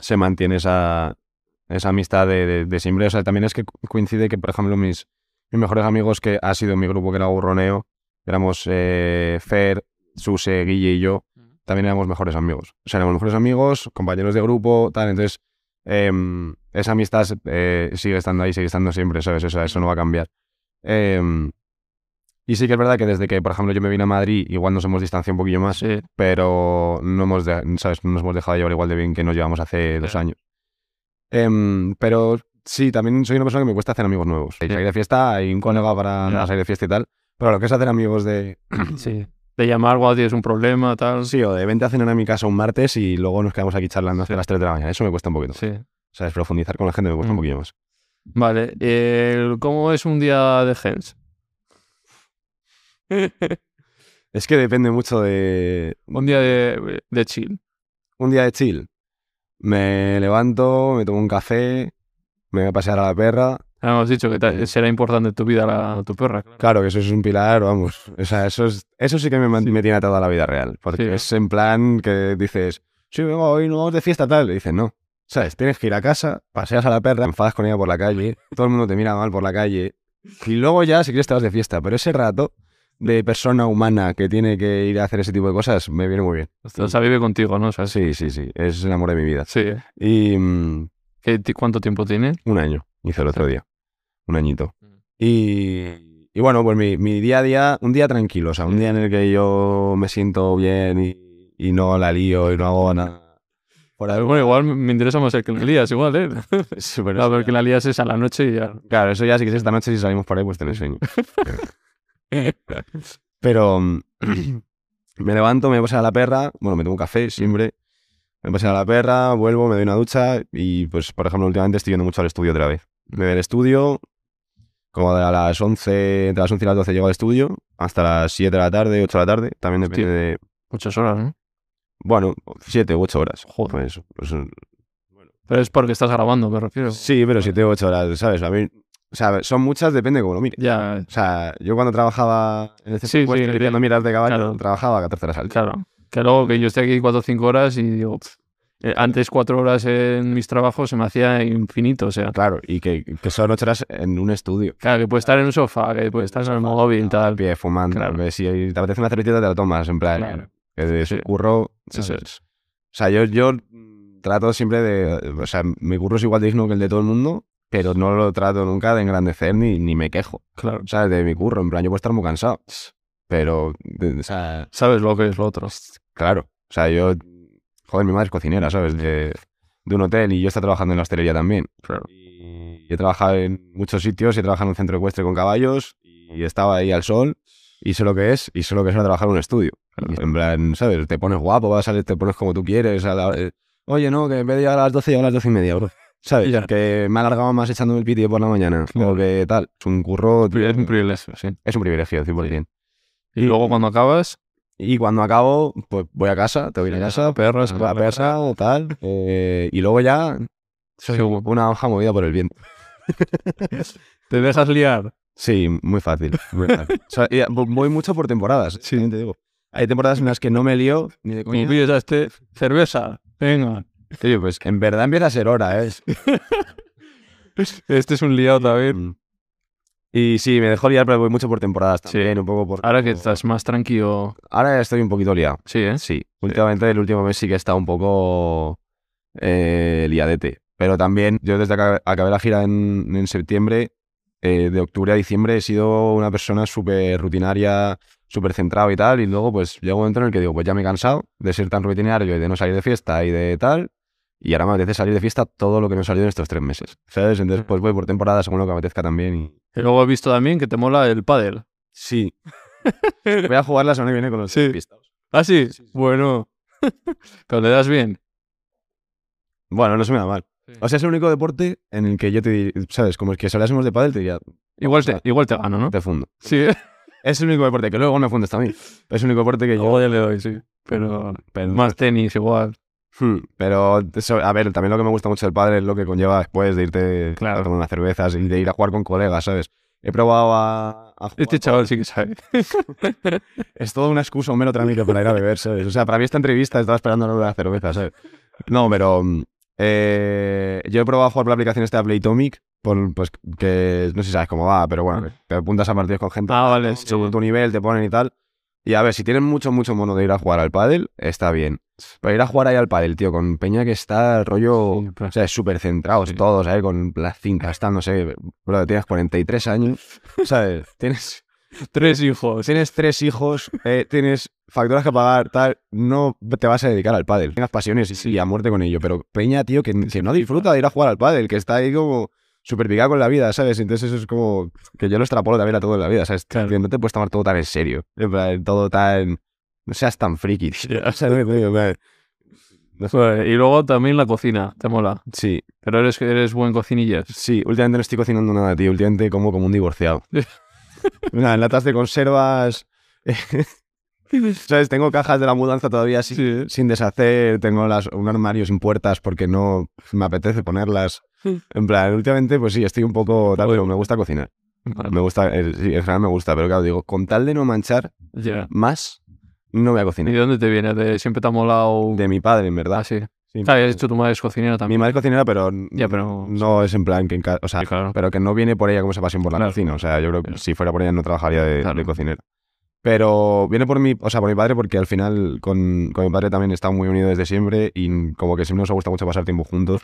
se mantiene esa, esa amistad de, de- de siempre. O sea, también es que coincide que, por ejemplo, mis, mis mejores amigos que ha sido mi grupo que era Burroneo, éramos eh, Fer, Suse, Guille y yo, también éramos mejores amigos. O sea, éramos mejores amigos, compañeros de grupo, tal. Entonces, em, esa amistad eh, sigue estando ahí, sigue estando siempre, ¿sabes? O sea, eso no va a cambiar. Y sí que es verdad que desde que, por ejemplo, yo me vine a Madrid, igual nos hemos distanciado un poquillo más, Sí. pero no hemos, de- ¿sabes? no nos hemos dejado llevar igual de bien que nos llevamos hace dos años. Em, pero sí, también soy una persona que me cuesta hacer amigos nuevos. Salir de fiesta, hay un colega para salir de fiesta y tal, pero lo que es hacer amigos de... Sí. De llamar cuando tienes un problema, tal. Sí, o de vente a cenar a mi casa un martes y luego nos quedamos aquí charlando hasta Sí. las 3 de la mañana. Eso me cuesta un poquito. Sí. ¿Sabes? Profundizar con la gente me cuesta Mm. un poquillo más. Vale. eh, ¿Cómo es un día de Gens? Es que depende mucho de... un día de, de chill. Un día de chill. Me levanto, me tomo un café, me voy a pasear a la perra. Ya hemos dicho que ta- será importante en tu vida la, tu perra. Claro. Claro que eso es un pilar, vamos. O sea, eso, es, eso sí que me, man- Sí. me tiene atado a la vida real. Porque Sí. es en plan que dices, sí, venga, hoy no vamos de fiesta tal. Y dices, no. ¿Sabes? Tienes que ir a casa, paseas a la perra, enfadas con ella por la calle, todo el mundo te mira mal por la calle. Y luego ya, si quieres, te vas de fiesta. Pero ese rato de persona humana que tiene que ir a hacer ese tipo de cosas me viene muy bien. O sea, vive contigo, ¿no? O sea, sí. Sí, sí, sí. Es el amor de mi vida. Sí. Y mm, ¿Qué ¿Cuánto tiempo tiene? un año hice el otro día. Un añito. Mm. Y, y bueno, pues mi, mi día a día, un día tranquilo, o sea, un día en el que yo me siento bien y, y no la lío y no hago nada. Por algo. Bueno, igual me interesa más el que la lías, igual, ¿eh? Súper- A ver, que la lías es a la noche y ya. Claro, eso ya sí que es esta noche si salimos por ahí, pues te lo enseño. Pero mm, me levanto, me voy a pasar a la perra, bueno, me tomo un café siempre, me paso a la perra, vuelvo, me doy una ducha y pues, por ejemplo, últimamente estoy yendo mucho al estudio otra vez. Me voy al estudio, como a las 11, entre las 11 y las 12 llego al estudio, hasta las 7 de la tarde, 8 de la tarde, también depende Hostia. de, Muchas horas, ¿no? bueno, 7 u 8 horas. Joder. Pues, pues, Pero es porque estás grabando, me refiero. sí, pero 7 u 8 horas, ¿sabes? A mí, o sea, son muchas, depende cómo lo mires. Ya, O sea, yo cuando trabajaba en el Sí, centro sí, ecuestre haciendo miras de caballo, claro. trabajaba a 14 horas al día. claro. Que luego que yo esté aquí cuatro o cinco horas y digo, pff, eh, antes cuatro horas en mis trabajos se me hacía infinito, o sea. Claro, y que, que son 8 horas en un estudio. Claro, que puede estar en un sofá, que puede estar en el móvil, Al tal. pie, fumando. Claro. que si te apetece una cervecita, te la tomas, en plan. Claro. Que de Sí. curro. Eso es. O sea, yo, yo trato siempre de. O sea, mi curro es igual de digno que el de todo el mundo, pero no lo trato nunca de engrandecer ni, ni me quejo. Claro. ¿Sabes? De mi curro. En plan, yo puedo estar muy cansado. Pero. o sea, Sabes lo que es lo otro. claro. O sea, yo. Joder, mi madre es cocinera, ¿sabes? De, de un hotel y yo estoy trabajando en la hostelería también. Claro. Y he trabajado en muchos sitios, he trabajado en un centro ecuestre con caballos y estaba ahí al sol y sé lo que es y sé lo que es ahora trabajar en un estudio. Y en plan, ¿sabes? Te pones guapo, vas a salir, te pones como tú quieres. a la- eh, Oye, no, que en vez de llegar a las 12, llego a las 12 y media, bro. ¿Sabes? Ya. Que me alargaba más echándome el piti por la mañana. Claro. O que tal. Es un curro... Es un privilegio, sí. Es un privilegio, 100%. Y luego cuando acabas, Y cuando acabo, pues voy a casa, te voy a Sí, casa, perros, a la perra o tal. eh, y luego ya soy una hoja movida por el viento. ¿Te dejas liar? Sí, muy fácil. muy fácil. O sea, vo- voy mucho por temporadas, Sí. te digo. Hay temporadas en las que no me lío ni de Como coña. a este, cerveza, venga. Oye, pues en verdad empieza a ser hora, ¿eh? Este es un liado también. Mm. Y sí, me dejo liar, pero voy mucho por temporadas Sí. también, un poco por... Ahora que estás más tranquilo. Ahora estoy un poquito liado. Sí, ¿eh? Sí, últimamente el último mes sí que está un poco eh, liadete. Pero también yo desde que acabé la gira en, en septiembre, eh, de octubre a diciembre he sido una persona súper rutinaria, súper centrado y tal. Y luego pues llega un momento en el que digo, pues ya me he cansado de ser tan rutinario y de no salir de fiesta y de tal. Y ahora me apetece salir de fiesta todo lo que no he salido en estos tres meses. ¿Sabes? Entonces pues voy por temporada según lo que apetezca también. Y... Y luego he visto también que te mola el pádel. Sí. voy a jugar la semana que viene con los Sí. ¿Ah, sí? Sí, sí. Bueno. Pero le das bien. Bueno, no se me da mal. O sea, es el único deporte en el que yo te diría, ¿sabes? Como es que si hablásemos de pádel, te diría, Igual te, igual te gano, ¿no? te fundo. Sí. Es el único deporte que luego me fundes también. Es el único deporte que yo... Luego ya le doy, sí. Pero Pero, más tenis igual. Hmm, pero eso- a ver, también lo que me gusta mucho del pádel es lo que conlleva después de irte Claro. a tomar unas cervezas y de ir a jugar con colegas, ¿sabes? He probado a, a jugar Este con- chaval sí que sabe. Es toda una excusa, un mero trámite para ir a beber, ¿sabes? O sea, para mí esta entrevista estaba esperando la cerveza, ¿sabes? No, pero mm, eh, yo he probado a jugar por la aplicación esta de Playtomic, por, pues que no sé si sabes cómo va, pero bueno, te apuntas a partidos con gente Ah, vale. sí. según tu nivel, te ponen y tal. Y a ver, si tienen mucho, mucho mono de ir a jugar al pádel, está bien. Pero ir a jugar ahí al pádel, tío, con Peña que está rollo, Sí, o sea, súper centrados Sí. todos, ¿sabes? Con las cintas, están, no sé, bro, tienes 43 años, ¿sabes? Tienes, Tres hijos. tienes tres hijos, eh, tienes facturas que pagar, tal, no te vas a dedicar al pádel. Tengas pasiones y, Sí. y a muerte con ello, pero Peña, tío, que, que no disfruta de ir a jugar al pádel, que está ahí como súper picado con la vida, ¿sabes? Entonces eso es como que yo lo extrapolo también a todo en la vida, ¿sabes? Claro. No te puedes tomar todo tan en serio, en plan, todo tan... No seas tan friki, tío. O sea, no, no, no. Joder, Y luego también la cocina, te mola. Sí, Pero eres, eres buen cocinillas. sí, últimamente no estoy cocinando nada, tío. Últimamente como como un divorciado. Nada, latas de conservas... ¿Sabes? Tengo cajas de la mudanza todavía sin, Sí. sin deshacer, tengo las, un armario sin puertas porque no me apetece ponerlas. En plan, últimamente, pues sí, estoy un poco tal, pero me gusta cocinar. Me gusta, eh, sí, en general me gusta, pero claro, digo, con tal de no manchar Ya. más, no voy a ¿Y cocinar. de dónde te viene? ¿De siempre te ha molado? De mi padre, en verdad. Ah, sí. Sí. Has dicho tu madre es cocinera Mi también. madre es cocinera, pero, Ya, pero- no es en plan que en ca- o sea, Sí, claro. pero que no viene por ella como esa pasión por la Claro. cocina. O sea, yo creo que Claro. si fuera por ella no trabajaría de, Claro. de cocinera. Pero viene por mi, o sea, por mi padre porque al final con, con mi padre también he estado muy unido desde siempre y como que siempre nos ha gustado mucho pasar tiempo juntos.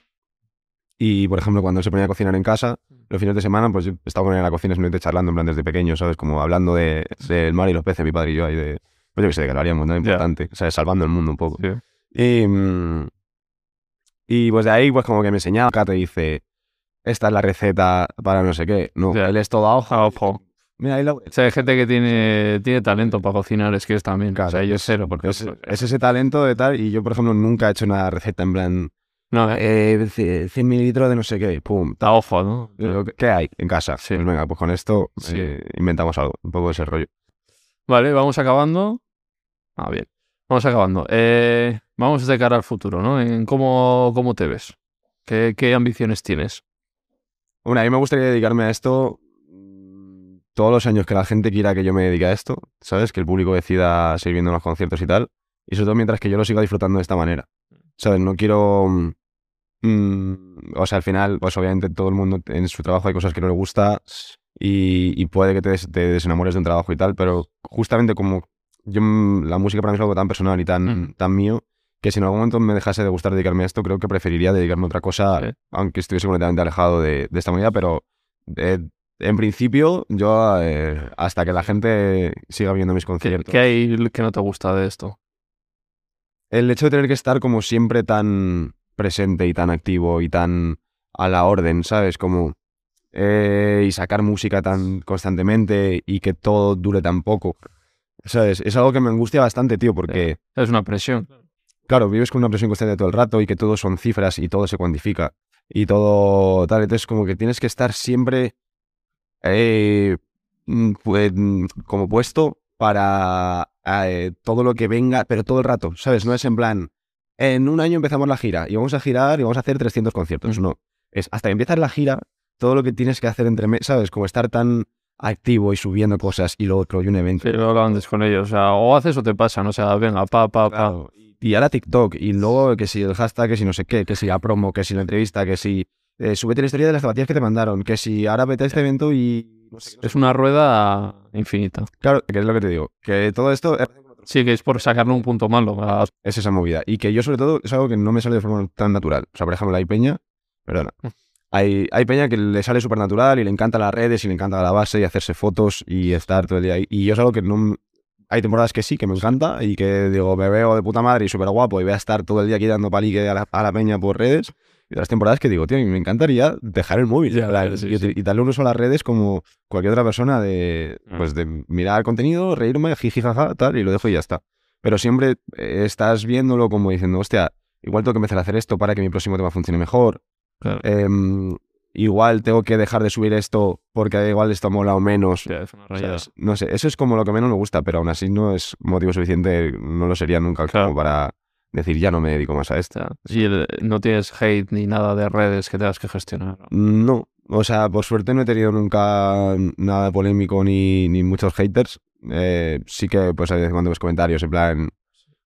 Y, por ejemplo, cuando él se ponía a cocinar en casa, los fines de semana, pues yo estaba con él en la cocina simplemente charlando, en plan, desde pequeño, ¿sabes? Como hablando de, del mar y los peces, mi padre y yo, ahí de... Pues yo que sé, de que lo haríamos, ¿no? Importante. O sea, salvando el mundo un poco. Y, mm, y pues de ahí, pues como que me enseñaba, acá te dice, esta es la receta para no sé qué. No, Ya. él es todo a ojo. A ojo. Mira, ahí. O sea, hay gente que tiene, tiene talento para cocinar, es que es también. Claro, o sea, yo es- cero, porque Es, es ese talento de tal, y yo, por ejemplo, nunca he hecho una receta en plan, No, eh, eh, c- 100 mililitros de no sé qué, pum. a ojo, ¿no? ¿Qué hay en casa? Sí. Pues venga, pues con esto Sí. eh, inventamos algo, un poco de ese rollo. Vale, vamos acabando. Ah, bien. Vamos acabando. Eh, vamos de cara al futuro, ¿no? En cómo, cómo te ves. ¿Qué, qué ambiciones tienes? Bueno, a mí me gustaría dedicarme a esto mm, todos los años que la gente quiera que yo me dedique a esto, ¿sabes? Que el público decida seguir viendo los conciertos y tal. Y sobre todo mientras que yo lo siga disfrutando de esta manera. ¿Sabes? No quiero... mm, o sea, al final, pues obviamente todo el mundo en su trabajo hay cosas que no le gusta y, y puede que te, des- te desenamores de un trabajo y tal, pero justamente como yo mm, la música para mí es algo tan personal y tan, Mm. tan mío que si en algún momento me dejase de gustar dedicarme a esto, creo que preferiría dedicarme a otra cosa, Sí. aunque estuviese completamente alejado de, de esta movida, pero eh, en principio yo eh, hasta que la gente siga viendo mis ¿Qué, conciertos. qué hay que no te gusta de esto? El hecho de tener que estar como siempre tan presente y tan activo y tan a la orden, ¿sabes? Como... eh, y sacar música tan constantemente y que todo dure tan poco. ¿Sabes? Es algo que me angustia bastante, tío, porque... Es una presión. Claro, vives con una presión constante todo el rato y que todo son cifras y todo se cuantifica y todo tal. Entonces, como que tienes que estar siempre eh, mm, pues, mm, como puesto para eh, todo lo que venga, pero todo el rato, ¿sabes? No es en plan, en un año empezamos la gira y vamos a girar y vamos a hacer 300 conciertos. No, es hasta que empiezas la gira, todo lo que tienes que hacer entre, meses, ¿sabes? Como estar tan activo y subiendo cosas y lo otro y un evento. Sí, luego antes con ellos. O sea, o haces o te pasa, ¿no? O sea, venga, pa, pa, pa. Claro. Y ahora TikTok, y luego que si el hashtag, que si no sé qué, que si la promo, que si la entrevista, que si eh, súbete la historia de las zapatillas que te mandaron, que si ahora vete a este evento y... no sé qué, no sé Es una rueda infinita. Claro, que es lo que te digo, que todo esto es- Sí, que es por sacarle un punto malo. a- es esa movida. Y que yo sobre todo es algo que no me sale de forma tan natural. O sea, por ejemplo, hay peña, perdona, Mm. hay, hay peña que le sale súper natural y le encanta las redes y le encanta la base y hacerse fotos y estar todo el día ahí. Y yo es algo que no... Hay temporadas que sí, que me encanta y que digo, me veo de puta madre y súper guapo y voy a estar todo el día aquí dando palique a la, a la peña por redes. Y otras temporadas que digo, tío, me encantaría dejar el móvil sí, y, sí. y darle un uso a las redes como cualquier otra persona de, Mm. pues, de mirar el contenido, reírme, jiji, jaja, tal, y lo dejo y ya está. Pero siempre eh, estás viéndolo como diciendo, hostia, igual tengo que empezar a hacer esto para que mi próximo tema funcione mejor. Claro. Em, igual tengo que dejar de subir esto porque igual esto mola o menos. No sé, eso es como lo que menos me gusta, pero aún así no es motivo suficiente, no lo sería nunca Claro. como para decir ya no me dedico más a y el- no tienes hate ni nada de redes que tengas que gestionar. ¿no? No, o sea, por suerte no he tenido nunca nada polémico ni, ni muchos haters. Eh, sí que pues a veces cuando ves comentarios en plan...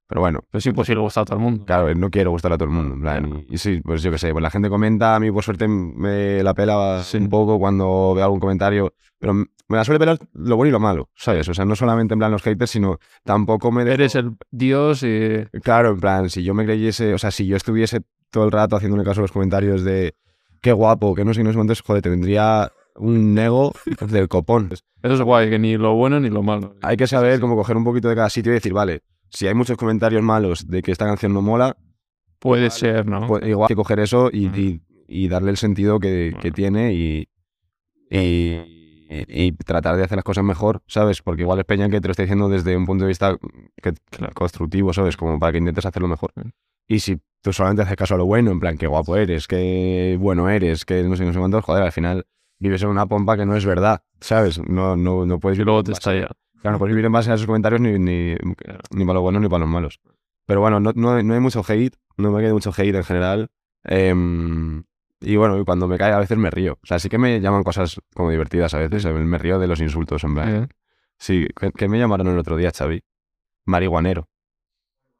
Pero bueno, Pero es imposible gustar a todo el mundo. Claro, no quiero gustar a todo el mundo. en plan, y, y sí, pues yo qué sé, pues la gente comenta, a mí por suerte me la pela Sí. un poco cuando veo algún comentario, pero me la suele pelar lo bueno y lo malo, ¿sabes? O sea, no solamente en plan los haters, sino tampoco me dejo- Eres el dios y... Claro, en plan, si yo me creyese, o sea, si yo estuviese todo el rato haciéndole caso a los comentarios de qué guapo, que no sé, no sé cuántos, joder, tendría un ego del copón. Eso es guay, que ni lo bueno ni lo malo. Hay que saber cómo coger un poquito de cada sitio y decir, vale, si hay muchos comentarios malos de que esta canción no mola, Puede ser, ¿no? Pues igual hay que coger eso y, y- y darle el sentido que, que Bueno. tiene y, y, tratar de hacer las cosas mejor, ¿sabes? Porque igual es Peña que te lo está diciendo desde un punto de vista que, constructivo, ¿sabes? Como para que intentes hacerlo mejor. Y si tú solamente haces caso a lo bueno, en plan, qué guapo eres, qué bueno eres, que no sé, no sé cuántos, joder, al final vives en una pompa que no es verdad, ¿sabes? No, no, no puedes y luego te estalla. Claro, no puedes vivir en base a esos comentarios ni, ni, ni para los buenos ni para los malos. Pero bueno, no, no, no hay mucho hate, no me queda mucho hate en general. Em, y bueno, cuando me cae a veces me río. O sea, sí que me llaman cosas como divertidas a veces. Me río de los insultos, en plan. Eh, Sí, ¿qué, qué me llamaron el otro día, Xavi? Marihuanero.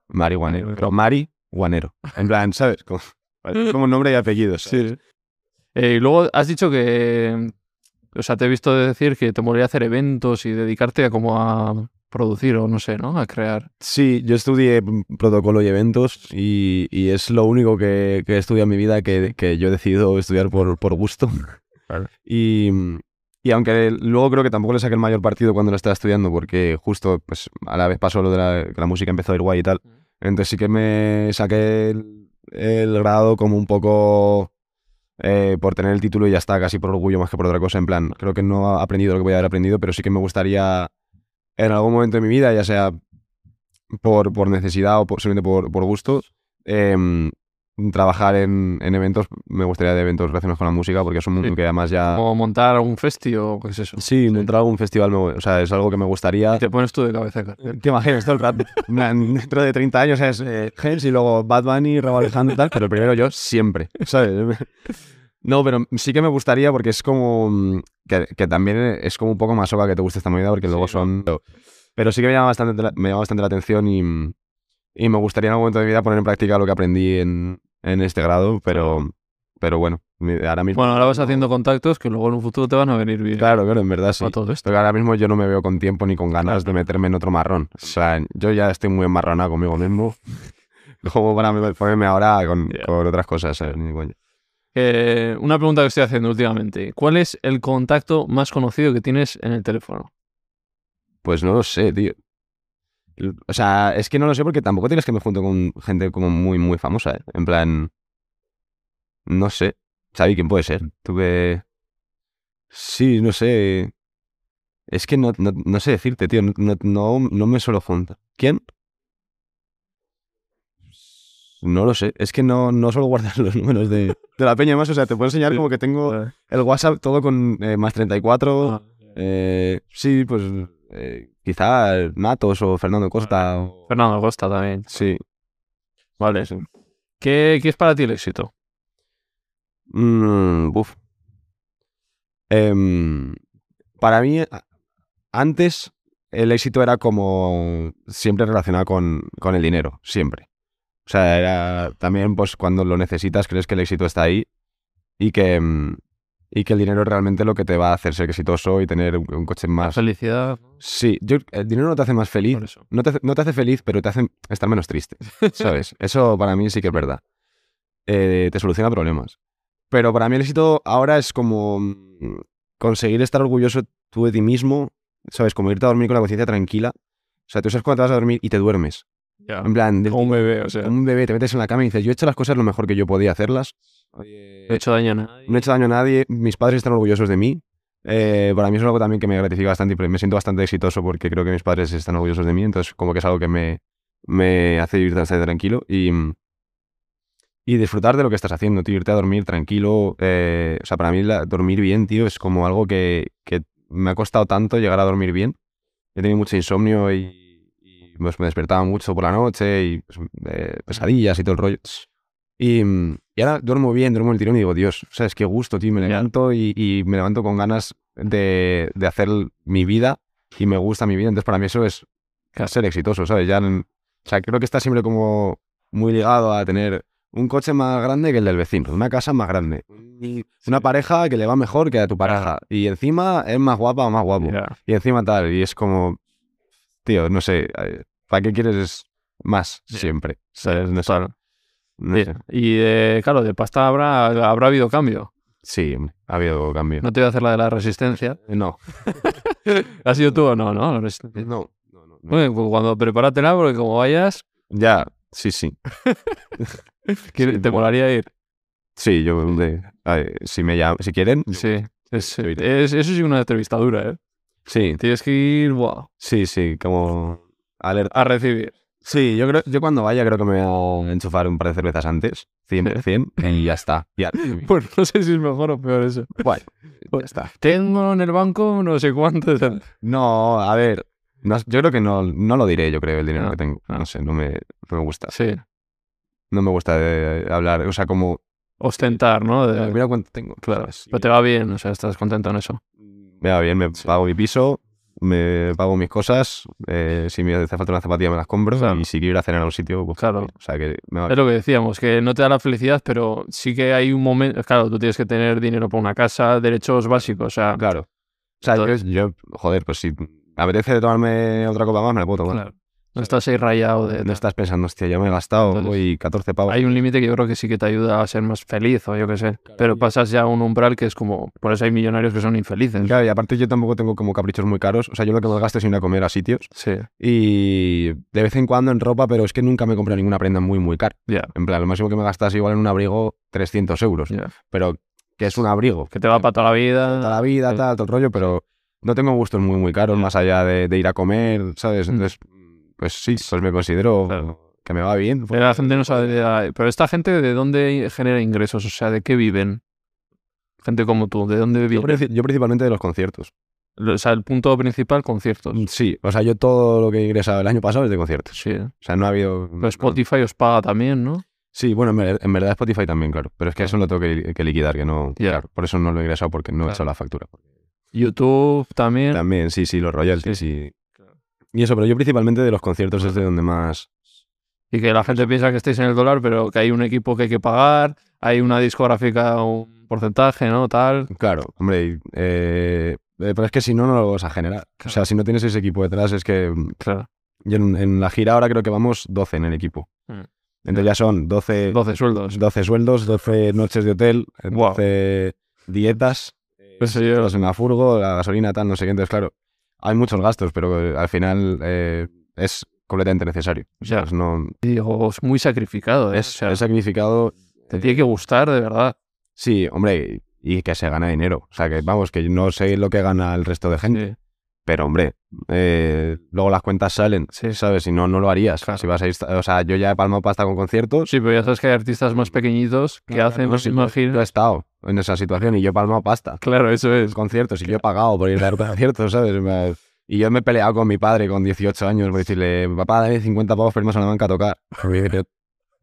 Marihuanero. Pero Mari Guanero. En plan, ¿sabes? Como, como nombre y apellido. ¿sabes? Sí. Eh, y luego has dicho que... O sea, te he visto decir que te molaría hacer eventos y dedicarte a como a producir o no sé, ¿no? A crear. Sí, yo estudié mm, protocolo y eventos y, y es lo único que, que he estudiado en mi vida que, que yo he decidido estudiar por, por gusto. Claro. Y, y aunque luego creo que tampoco le saqué el mayor partido cuando lo estaba estudiando porque justo pues a la vez pasó lo de la, que la música empezó a ir guay y tal. Entonces sí que me saqué el, el grado como un poco eh, por tener el título y ya está, casi por orgullo más que por otra cosa. En plan, creo que no he aprendido lo que voy a haber aprendido, pero sí que me gustaría en algún momento de mi vida, ya sea por, por necesidad o por, simplemente por, por gusto, em, trabajar en, en eventos. Me gustaría de eventos relacionados con la música porque es un mundo Sí. que además ya... Como montar un festi o qué es eso. Sí, montar algún festival, me- o sea, es algo que me gustaría. Y te pones tú de cabeza. cartel. Te imaginas todo el rato. Dentro de 30 años es eh, Gens y luego Bad Bunny, Raúl Alejandro y tal, pero primero yo siempre, ¿sabes? No, pero sí que me gustaría porque es como mm, que, que también es como un poco más soca que te guste esta movida porque luego Sí, son... Pero sí que me llama bastante, la- me llama bastante la atención y, y me gustaría en algún momento de mi vida poner en práctica lo que aprendí en, en este grado, pero, pero bueno, ahora mismo... Bueno, ahora vas haciendo contactos que luego en un futuro te van a venir bien. Claro, claro, en verdad sí. Para todo esto. Pero ahora mismo yo no me veo con tiempo ni con ganas de meterme en otro marrón. O sea, yo ya estoy muy enmarronado conmigo mismo. Como para me- ponerme ahora con, con otras cosas, ¿sabes? Ni coña. Eh, una pregunta que estoy haciendo últimamente. ¿Cuál es el contacto más conocido que tienes en el teléfono? Pues no lo sé, tío. O sea, es que no lo sé porque tampoco tienes que me junto con gente como muy, muy famosa, ¿eh? En plan... No sé. Xavi, ¿quién puede ser? Tuve... Sí, no sé. Es que no, no, no sé decirte, tío. No, no, no, no me suelo juntar. ¿Quién? No lo sé. Es que no, no suelo guardar los números de, de la peña más. O sea, te puedo enseñar como que tengo el WhatsApp todo con eh, más 34. Ah, Eh, sí, pues eh, quizá Natos o Fernando Costa. o- Fernando Costa también. Sí. Vale. ¿Qué, qué es para ti el éxito? Mm, buf. Em, para mí, antes el éxito era como siempre relacionado con, con el dinero, siempre. O sea, era también pues cuando lo necesitas crees que el éxito está ahí y que, mm, y que el dinero es realmente lo que te va a hacer ser exitoso y tener un, un coche más... Felicidad. Sí, yo, el dinero no te hace más feliz, no te, no te hace feliz, pero te hace estar menos triste, ¿sabes? Eso para mí sí que es verdad. Eh, te soluciona problemas. Pero para mí el éxito ahora es como mm, conseguir estar orgulloso tú de ti mismo, ¿sabes? Como irte a dormir con la conciencia tranquila. O sea, tú sabes cuando te vas a dormir y te duermes. Ya. En plan, del- Como un bebé, o sea. un bebé, te metes en la cama y dices, yo he hecho las cosas lo mejor que yo podía hacerlas. No he hecho daño a nadie. No he hecho daño a nadie, mis padres están orgullosos de mí. Eh, para mí es algo también que me gratifica bastante y me siento bastante exitoso porque creo que mis padres están orgullosos de mí, entonces como que es algo que me, me hace vivir bastante tranquilo y, y disfrutar de lo que estás haciendo, tío, irte a dormir tranquilo. eh, o sea, para mí la- dormir bien, tío, es como algo que, que me ha costado tanto llegar a dormir bien. He tenido mucho insomnio y, y, pues, me despertaba mucho por la noche y pues, eh, pesadillas y todo el rollo. Y, y ahora duermo bien, duermo el tirón y digo, Dios, ¿sabes qué gusto, tío? Me levanto y, y me levanto con ganas de, de hacer mi vida y me gusta mi vida. Entonces, para mí eso es ser exitoso, ¿sabes? Ya, o sea, creo que está siempre como muy ligado a tener un coche más grande que el del vecino, una casa más grande, una pareja que le va mejor que a tu pareja y encima es más guapa o más guapo y encima tal y es como, tío, no sé, eh, ¿para qué quieres más siempre? ¿Sabes? No. No Sí. sé. Y de, claro, de pasta habrá, habrá habido cambio. Sí, ha habido cambio. No te voy a hacer la de la resistencia. No, ¿Has sido tú o no? No, no, no, no, no. Bueno, pues cuando prepáratela, porque como vayas, Ya, sí, sí. te molaría ir. Sí, yo, ver, si me llaman, si quieren, yo- Sí. Es, es- eso sí una entrevistadura, ¿eh? sí, Tienes que ir buah, sí, sí, como alerta. a recibir. Sí, yo creo, yo cuando vaya creo que me voy a enchufar un par de cervezas antes, 100%, y ya está. Ya, Pues no sé si es mejor o peor eso. guay, ya está. Tengo en el banco no sé cuánto. No, a ver, no- yo creo que no, no lo diré, yo creo, el dinero Ah, que tengo. ah. No sé, no me, no me gusta. Sí. No me gusta de hablar, o sea, como, Ostentar, ¿no? De- mira cuánto tengo. claro. Pero te va bien, o sea, estás contento en eso. Me va bien, me pago mi piso, me pago mis cosas, eh, si me hace falta una zapatilla me las compro Claro. y si quiero ir a cenar a un sitio, pues Claro. o sea que me va Es lo que decíamos, que no te da la felicidad, pero sí que hay un momento. Claro, tú tienes que tener dinero para una casa, derechos básicos, o sea. Claro. O sea, yo, joder, pues si me apetece tomarme otra copa más, me la puedo tomar. claro. No estás ahí rayado de. No estás pensando, hostia, ya me he gastado Entonces, hoy 14 pavos. Hay un límite que yo creo que sí que te ayuda a ser más feliz, o yo qué sé. Pero pasas ya a un umbral que es como. Por eso hay millonarios que son infelices. Claro, y aparte yo tampoco tengo como caprichos muy caros. O sea, yo lo que me gasto es ir a comer a sitios. Sí, Y de vez en cuando en ropa, pero es que nunca me compro ninguna prenda muy, muy cara. ya. En plan, lo máximo que me gastas igual en un abrigo 300 euros. ya. Pero que es un abrigo. Que te va para toda la vida. toda la vida, Sí. tal, todo el rollo, pero no tengo gustos muy, muy caros, más allá de, de ir a comer, ¿sabes? Mm. Pues sí, pues me considero Claro. que me va bien. Pero la gente no sabe. de- Pero esta gente, ¿de dónde genera ingresos? O sea, ¿de qué viven? Gente como tú, ¿de dónde viven? yo principalmente de los conciertos. O sea, el punto principal, conciertos. Sí, o sea, yo todo lo que he ingresado el año pasado es de conciertos. Sí. O sea, no ha habido... Pero Spotify os paga también, ¿no? Sí, bueno, en ver- en verdad Spotify también, claro. Pero es que eso lo tengo que, que liquidar, que no... Claro, por eso no lo he ingresado, porque no he Claro. hecho la factura. YouTube también. También, sí, sí, los royalties y... Y eso, pero yo principalmente de los conciertos es de donde más... Y que la gente piensa que estáis en el dólar, pero que hay un equipo que hay que pagar, hay una discográfica, un porcentaje, ¿no? Tal. Claro, hombre, y, eh, eh, pero es que si no, no lo vas a generar. O sea, si no tienes ese equipo detrás, es que... Claro. yo en, en la gira ahora creo que vamos 12 en el equipo. Mm. Entonces ya son 12, 12 sueldos. 12 sueldos, 12 noches de hotel, Guau. 12 dietas, yo- los en la furgo, la gasolina, tal, no sé qué. Entonces, claro, hay muchos gastos, pero eh, al final eh, es completamente necesario. Ya. Pues no, digo, es muy sacrificado. ¿eh? es, O sea, es sacrificado. te tiene que gustar, de verdad. Sí, hombre, y que se gana dinero. O sea, que vamos, que no sé lo que gana el resto de gente. Sí. Pero, hombre, eh, luego las cuentas salen, Sí. ¿sabes? Si no, no lo harías. Claro. Si vas a ir, o sea, yo ya he palmado pasta con conciertos. Sí, pero ya sabes que hay artistas más pequeñitos que Claro, hacen, no, sí, yo- imagino. Yo he estado en esa situación y yo he palmado pasta. Claro, eso es. Conciertos y yo he pagado por ir a conciertos, ¿sabes? Y yo me he peleado con mi padre con 18 años por decirle, papá, dame 50 pavos pero a la banca a tocar.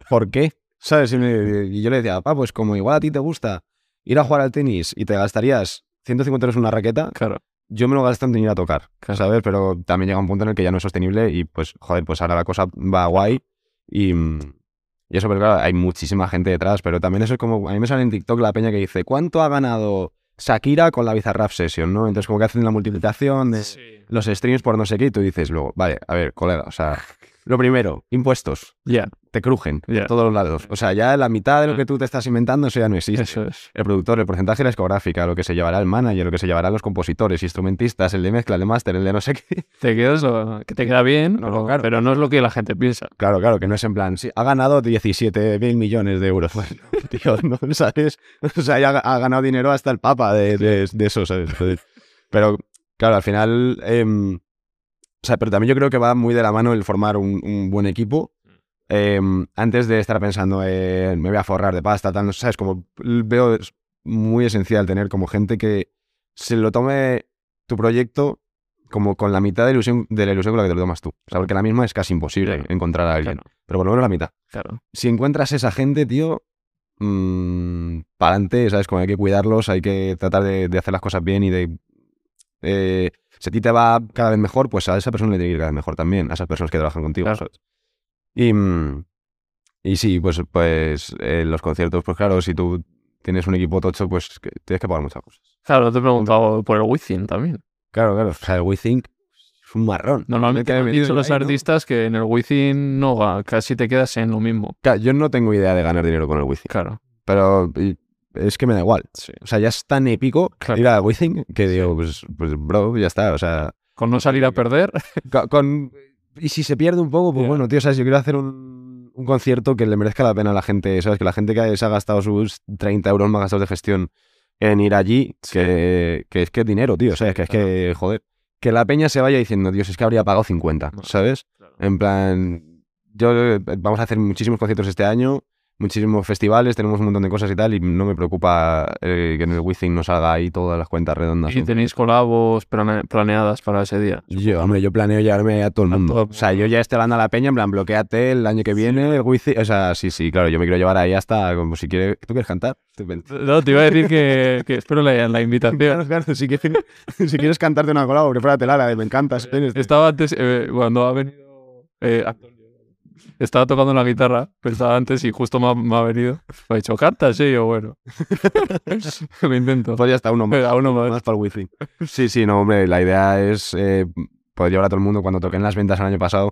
¿Por qué? ¿Sabes? Y, me- y yo le decía, papá, pues como igual a ti te gusta ir a jugar al tenis y te gastarías 150 euros en una raqueta, Claro. Yo me lo gasto en ir a tocar. ¿sabes? Pero también llega un punto en el que ya no es sostenible y pues, joder, pues ahora la cosa va guay y, y eso, pero claro, hay muchísima gente detrás, pero también eso es como, a mí me sale en TikTok la peña que dice, ¿cuánto ha ganado Shakira con la Bizarrap Session, no? Entonces como que hacen la multiplicación de los streams por no sé qué y tú dices luego, vale, a ver, colega, o sea, lo primero, impuestos, Ya, te crujen por todos los lados. O sea, ya la mitad de lo Ah. que tú te estás inventando, eso ya no existe. eso es. El productor, el porcentaje de la discográfica, lo que se llevará el manager, lo que se llevarán los compositores, instrumentistas, el de mezcla, el de máster, el de no sé qué. Te quedas lo- que te queda bien, No, pero, claro. pero no es lo que la gente piensa. Claro, claro, que no es en plan, sí, ha ganado 17 mil millones de euros. Bueno, tío, no sabes. O sea, ya ha ganado dinero hasta el papa de, de, de eso. Pero, claro, al final. em, o sea, pero también yo creo que va muy de la mano el formar un, un buen equipo. Em, antes de estar pensando en me voy a forrar de pasta, tal, no ¿sabes? Como veo es muy esencial tener como gente que se lo tome tu proyecto como con la mitad de, ilusión, de la ilusión con la que te lo tomas tú. O sea, porque la misma es casi imposible Claro. encontrar a alguien. Claro, Pero por lo menos la mitad. claro. Si encuentras esa gente, tío, para adelante, ¿sabes? Como hay que cuidarlos, hay que tratar de, de hacer las cosas bien y de... eh, si a ti te va cada vez mejor, pues a esa persona le tiene que ir cada vez mejor también, a esas personas que trabajan contigo. Y, mm, y sí, pues, pues eh, los conciertos, pues claro, si tú tienes un equipo tocho, pues que tienes que pagar muchas cosas. Claro, te he preguntado por el Wizzing también. Claro, claro. O sea, el WeThink es un marrón. Normalmente han dicho los ahí, ¿no? artistas que en el Wizzing no casi te quedas en lo mismo. Claro, yo no tengo idea de ganar dinero con el WeThink, Claro. pero es que me da igual. Sí. O sea, ya es tan épico Claro. ir a WeThink que digo, pues, pues bro, ya está. O sea, Con no salir a perder. co- con, y si se pierde un poco, pues bueno, tío, ¿sabes? Yo quiero hacer un, un concierto que le merezca la pena a la gente, ¿sabes? Que la gente que se ha gastado sus 30 euros más gastados de gestión en ir allí, que, que es que es dinero, tío, ¿sabes? Que es que, joder, que la peña se vaya diciendo, Dios, es que habría pagado 50, No. ¿sabes? En plan, yo eh, vamos a hacer muchísimos conciertos este año, muchísimos festivales, tenemos un montón de cosas y tal, y no me preocupa eh, que en el Wizzing no salga ahí todas las cuentas redondas. Y ¿no? tenéis colabos plane- planeadas para ese día. Yo, hombre, yo planeo llevarme a todo el mundo. todo O sea, yo ya estoy hablando a la peña, en plan, bloqueate el año que viene, el Wizzing. O sea, sí, sí, claro, yo me quiero llevar ahí hasta, como si quieres, ¿tú quieres cantar? No, te iba a decir que, que espero la, la invitación. Claro, claro, si quieres, si quieres cantarte una colabo, prepáratela, la de me encantas. Estaba antes, eh, cuando ha venido eh, estaba tocando la guitarra, pensaba antes y justo me ha, me ha venido. Me ha dicho, ¿cantas? Sí, yo, bueno. Lo intento. Pues ya está, uno más. Uno más. más para el wifi. Sí, sí, no, hombre, la idea es eh, poder llevar a todo el mundo. Cuando toqué en las ventas el año pasado,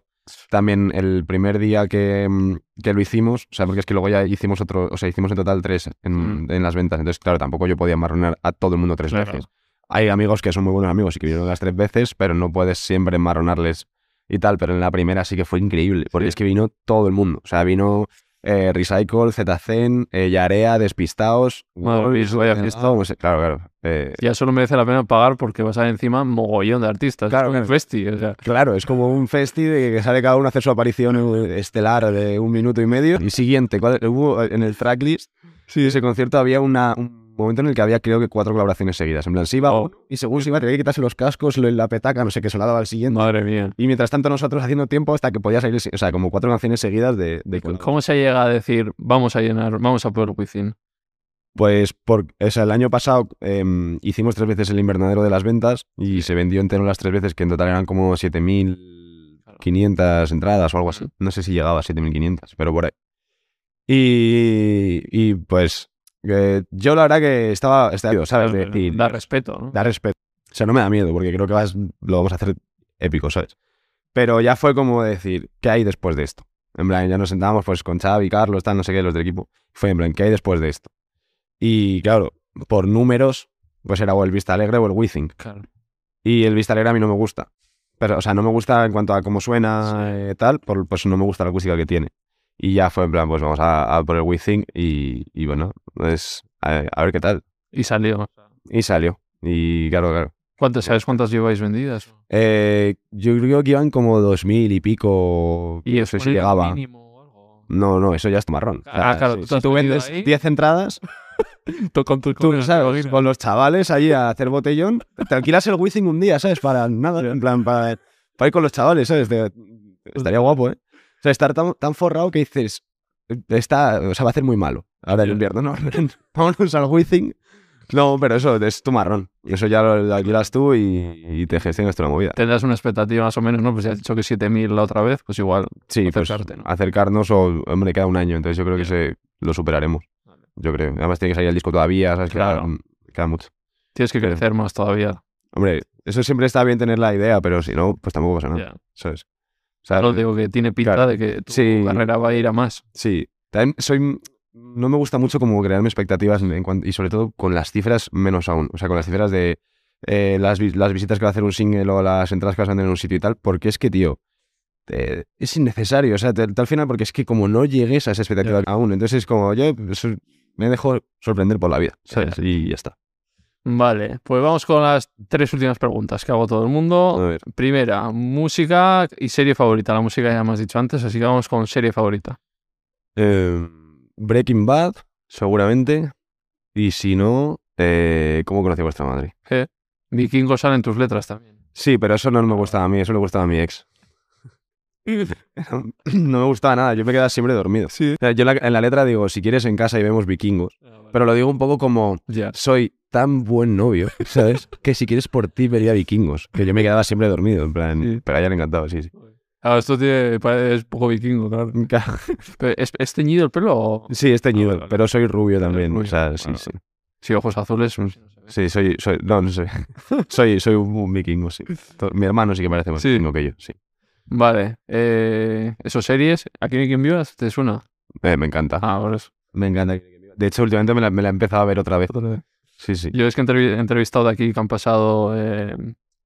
también el primer día que, mm, que lo hicimos, o sea, porque es que luego ya hicimos otro, o sea, hicimos en total tres en, Mm. en las ventas. Entonces, claro, tampoco yo podía marronar a todo el mundo tres Claro. veces. Hay amigos que son muy buenos amigos y que vinieron las tres veces, pero no puedes siempre marronarles y tal. Pero en la primera sí que fue increíble, porque Sí. es que vino todo el mundo. O sea, vino eh, Recycle, Zzen, eh, Yarea, Despistaos. Madre mía, vaya fiesta. todo, pues, claro, claro. eh, Ya solo merece la pena pagar porque vas a encima mogollón de artistas. Claro, Es un claro. festi, o sea. Claro, es como un festi de que sale cada uno a hacer su aparición estelar de un minuto y medio. Y siguiente, ¿cuál- hubo en el tracklist de ese concierto había una, un momento en el que había creo que cuatro colaboraciones seguidas. En plan, se iba Oh. uno y según se iba tenía que quitarse los cascos, lo- la petaca, no sé qué, se la daba al siguiente. Madre mía. Y mientras tanto nosotros haciendo tiempo hasta que podía salir, o sea, como cuatro canciones seguidas de... de ¿Cómo se llega a decir, vamos a llenar, vamos a por Wizzing? Pues por, o sea, el año pasado em, hicimos tres veces el invernadero de las ventas y se vendió entero las tres veces, que en total eran como 7.500 entradas o algo así. No sé si llegaba a 7.500, pero por ahí. Y, y pues eh, yo la verdad que estaba, estaba ¿sabes? De decir, Da respeto, ¿no? da respeto. O sea, no me da miedo porque creo que vas- lo vamos a hacer épico, ¿sabes? Pero ya fue como decir, ¿qué hay después de esto? En plan, ya nos sentábamos pues con Xavi, Carlos, tal, no sé qué, los del equipo. Fue en plan, ¿qué hay después de esto? Y claro, por números, pues era o el Vista Alegre o el WeThink. Claro. Y el Vista Alegre a mí no me gusta. Pero, o sea, no me gusta en cuanto a cómo suena, Sí. eh, tal, por- pues no me gusta la acústica que tiene. Y ya fue en plan, pues vamos a, a por el WeThink y, y bueno, pues a, a ver qué tal. Y salió. Y salió. Y claro, claro. ¿Cuántas, ¿Sabes cuántas lleváis vendidas? Eh, yo creo que iban como dos mil y pico. Y sé si llegaba. mínimo o algo. No, no, eso ya es marrón. Ah, claro, si, tú si vendes ahí. 10 entradas, Tú con tus Tú, ¿sabes? Con los chavales ahí a hacer botellón. Te alquilas el Wizzing un día, ¿sabes? Para nada, en plan, para, para ir con los chavales, ¿sabes? Te- estaría guapo, ¿eh? O sea, estar tan, tan forrado que dices, está, o sea, va a hacer muy malo ahora el invierno, ¿no? Vámonos al Wizzing. No, pero eso es tu marrón. Eso ya lo, lo alquilas tú y, y te gestionas toda la movida. Tendrás una expectativa más o menos, ¿no? Pues ya has dicho que 7.000 la otra vez, pues igual. Sí, pues, acercarnos o, hombre, queda un año, entonces yo creo que se, lo superaremos. Yo creo. Además tiene que salir el disco todavía, ¿sabes? Claro. queda mucho. Tienes que crecer más todavía. Hombre, eso siempre está bien tener la idea, pero si no, pues tampoco pasa nada, Ya. ¿sabes? O sea, Solo digo que tiene pinta claro. de que tu Sí. carrera va a ir a más. sí. También soy... No me gusta mucho como crearme expectativas en y sobre todo con las cifras menos aún. O sea, con las cifras de eh, las, las visitas que va a hacer un single o las entradas que vas a vender en un sitio y tal, porque es que, tío, es innecesario. O sea, te- te- al final, porque es que como no llegues a esa expectativa aún, entonces es como yo me dejo sorprender por la vida, ¿sabes? Y ya está. Vale, pues vamos con las tres últimas preguntas que hago todo el mundo. A ver. Primera, música y serie favorita. La música ya me has dicho antes, así que vamos con serie favorita. Eh, Breaking Bad, seguramente. Y si no, eh, ¿cómo conocí a vuestra madre? Vikingos salen tus letras también. Sí, pero eso no me gustaba a mí, eso le gustaba a mi ex. No me gustaba nada, yo me quedaba siempre dormido. Sí. O sea, yo en la, en letra digo, si quieres en casa y vemos vikingos. Pero lo digo un poco como, soy tan buen novio, ¿sabes? que si quieres por ti vería vikingos. Que yo me quedaba siempre dormido, en plan. Sí. Pero a ella le encantaba, sí, sí. Ah, esto tiene, es poco vikingo, claro. ¿Es, es teñido el pelo o...? Sí, es teñido, Ah, vale, pero soy rubio también. rubio, O sea, sí, bueno. sí. Sí, ojos azules. Sí, soy, soy, no, no sé. soy, soy un, un vikingo, sí. Mi hermano sí que parece más Sí. vikingo que yo, sí. Vale. Eh, ¿Esos series? ¿Aquí en quien vivas? ¿Te suena? Eh, me encanta. Ah, por eso. Me encanta. De hecho, últimamente me la, me la he empezado a ver otra vez. Sí, sí. Yo es que he entrevi- he entrevistado de aquí que han pasado eh,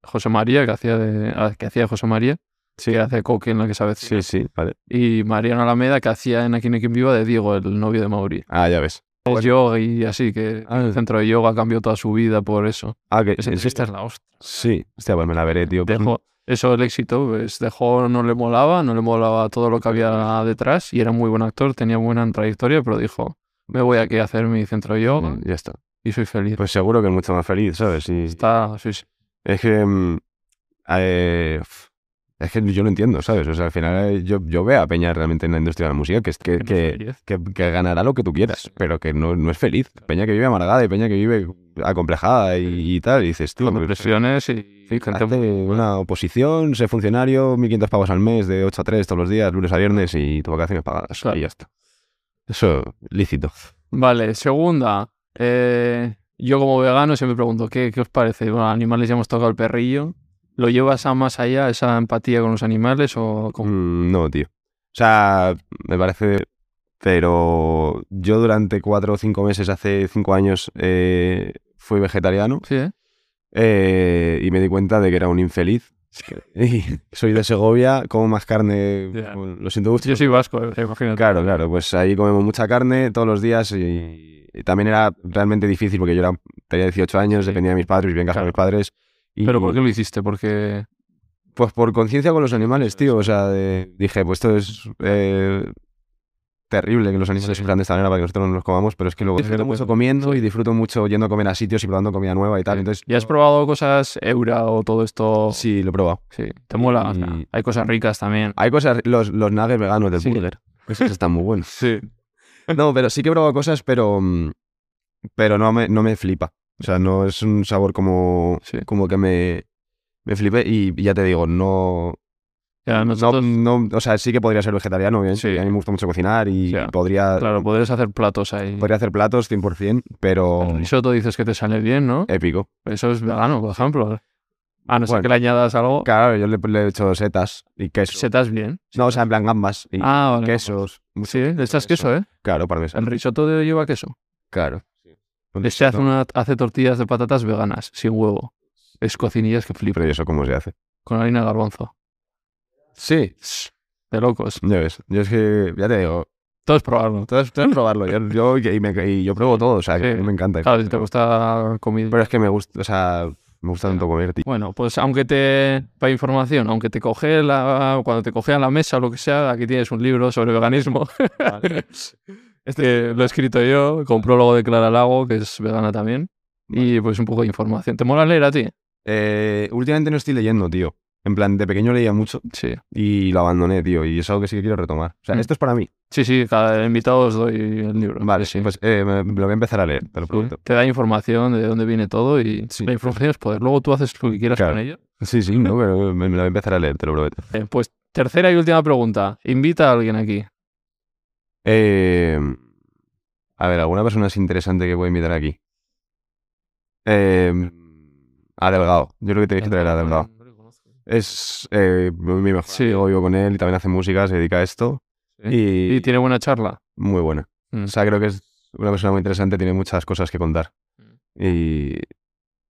José María, que hacía de ah, que hacía José María, que hace Coque en la que sabe Sí, sí, vale. Y Mariano Alameda, que hacía en Aquí en viva de Diego, el novio de Mauri. Ah, ya ves. Es yoga y así, que Ah. el centro de yoga cambió toda su vida por eso. Ah, que Esa entrevista es la hostia. Sí, hostia, pues me la veré, tío. Dejó, eso el éxito, pues dejó, no le molaba, no le molaba todo lo que había detrás y era muy buen actor, tenía buena trayectoria, pero dijo, me voy aquí a hacer mi centro de yoga Mm, Ya está. Y soy feliz. Pues seguro que es mucho más feliz, ¿sabes? Y Está, sí, sí. es que. mm, eh, es que yo lo entiendo, ¿sabes? O sea, al final eh, yo, yo veo a Peña realmente en la industria de la música que, es que, Que ganará lo que tú quieras, pero que no, no es feliz. Peña que vive amargada y Peña que vive acomplejada y, y tal. Y dices, tú, pues, depresiones y, Hazte una oposición, sé funcionario, 1.500 pavos al mes, de 8 a 3 todos los días, lunes a viernes y tus vacaciones pagadas. Claro. Y ya está. Eso, lícito. Vale, segunda. Eh, yo como vegano siempre pregunto, ¿qué, qué os parece? Bueno, animales ya hemos tocado el perrillo. ¿Lo llevas a más allá, esa empatía con los animales o? Mm, no, tío. O sea, me parece... Pero yo durante cuatro o cinco meses, hace cinco años, eh, fui vegetariano Sí, ¿eh? eh, y me di cuenta de que era un infeliz. Y soy de Segovia, como más carne, bueno, lo siento mucho. Yo soy vasco, eh, imagínate. Claro, claro, pues ahí comemos mucha carne todos los días y, y también era realmente difícil porque yo era, tenía 18 años, Sí. dependía de mis padres, vivía en casa de mis padres. Y, ¿Pero por qué lo hiciste? Porque... Pues por conciencia con los animales, tío. O sea, de- dije, pues esto es eh, terrible que los animales Sí. sufran de esta manera para que nosotros no los comamos, pero es que luego disfruto mucho comiendo y disfruto mucho yendo a comer a sitios y probando comida nueva y tal. Entonces, ¿Y has probado cosas Eura o todo esto? sí, lo he probado. Sí, te mola. o sea, Y- hay cosas ricas también. Hay cosas, los, los nuggets veganos del Sí. burger. Esos están muy buenos. Sí. No, pero sí que he probado cosas, pero, mm, pero no, me, no me flipa. O sea, no es un sabor como, Sí. como que me, me flipe y ya te digo, no, Ya, no, nosotros, no, o sea, sí que podría ser vegetariano, bien, Sí. a mí me gusta mucho cocinar y podría, claro, podrías hacer platos ahí. podría hacer platos 100%, pero El risotto dices que te sale bien, ¿no? épico. Eso es vegano, por ejemplo. A no ser Bueno. que le añadas algo. Claro, yo le, le he hecho setas y queso. Setas bien. No, o sea, en plan gambas y Ah, vale. quesos. Sí, le echas queso, ¿eh? Claro, El parmesano. risotto de- lleva queso. Claro. Este hace, una, hace tortillas de patatas veganas, sin huevo. Es cocinillas que flipa. Pero ¿y eso cómo se hace? Con harina de garbanzo. Sí, De locos. ya ves. Yo es que, ya te digo, Todo es probarlo. Todo es, todo es probarlo. Yo, yo- y, me- y yo pruebo todo, o sea, que Sí. me encanta. Claro, si te gusta comida. Pero es que me gusta, o sea, me gusta tanto comer, tío. Bueno, pues aunque te, para información, aunque te coge la, cuando te coge a la mesa o lo que sea, aquí tienes un libro sobre veganismo. Este que lo he escrito yo, con prólogo de Clara Lago, que es vegana también. Y pues un poco de información. ¿Te mola leer a ti? Eh, últimamente no estoy leyendo, tío. En plan, de pequeño leía mucho Sí. y lo abandoné, tío. Y es algo que sí que quiero retomar. O sea, Mm. esto es para mí. Sí, sí, cada invitado os doy el libro. Vale, sí. Pues eh, me, me lo voy a empezar a leer, te lo Sí. prometo. Te da información de dónde viene todo y Sí. la información es poder. Luego tú haces lo que quieras Claro. con ello. Sí, sí, no, pero me, me lo voy a empezar a leer, te lo prometo. Eh, pues tercera y última pregunta. Invita a alguien aquí. Eh, a ver, ¿alguna persona es interesante que pueda invitar aquí? Eh, a Delgado. Yo creo que te dije traer a Delgado. Es eh, mi mejor Sí. amigo, vivo con él y también hace música, se dedica a esto. Sí. Y, Y tiene buena charla. muy buena. Mm. O sea, creo que es una persona muy interesante, tiene muchas cosas que contar. Mm. Y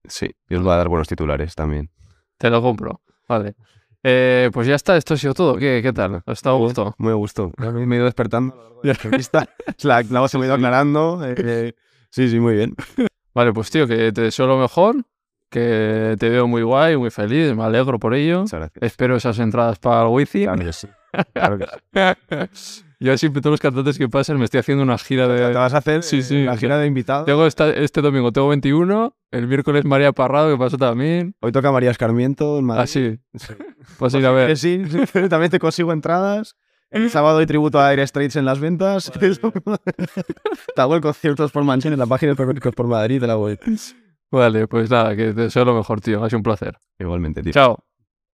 sí, y os va a dar buenos titulares también. Te lo compro. Vale. Eh, pues ya está, esto ha sido todo. ¿Qué, qué tal? ¿Has estado a gusto? Muy a gusto. Me he ido despertando a lo largo de la entrevista. la, la voz se me ha ido aclarando. eh, eh, sí, sí, muy bien. Vale, pues tío, que te deseo lo mejor. Que te veo muy guay, muy feliz. Me alegro por ello. Espero esas entradas para el Wifi. Claro que sí. Claro que sí. Yo siempre todos los cantantes que pasan me estoy haciendo una gira ¿Te de... vas a hacer Sí, eh, sí. la gira de invitados? Tengo esta- este domingo tengo 21, el miércoles María Parrado, que pasó también. Hoy toca María Escarmiento en Madrid. Ah, sí, Sí. pues ir a ver. Que sí, también te consigo entradas. El sábado hay tributo a Aire Straits en las ventas. te hago el conciertos por Mansion en la página de por Madrid. Te la voy. Vale, pues nada, que te deseo lo mejor, tío. Ha sido un placer. Igualmente, tío. Chao.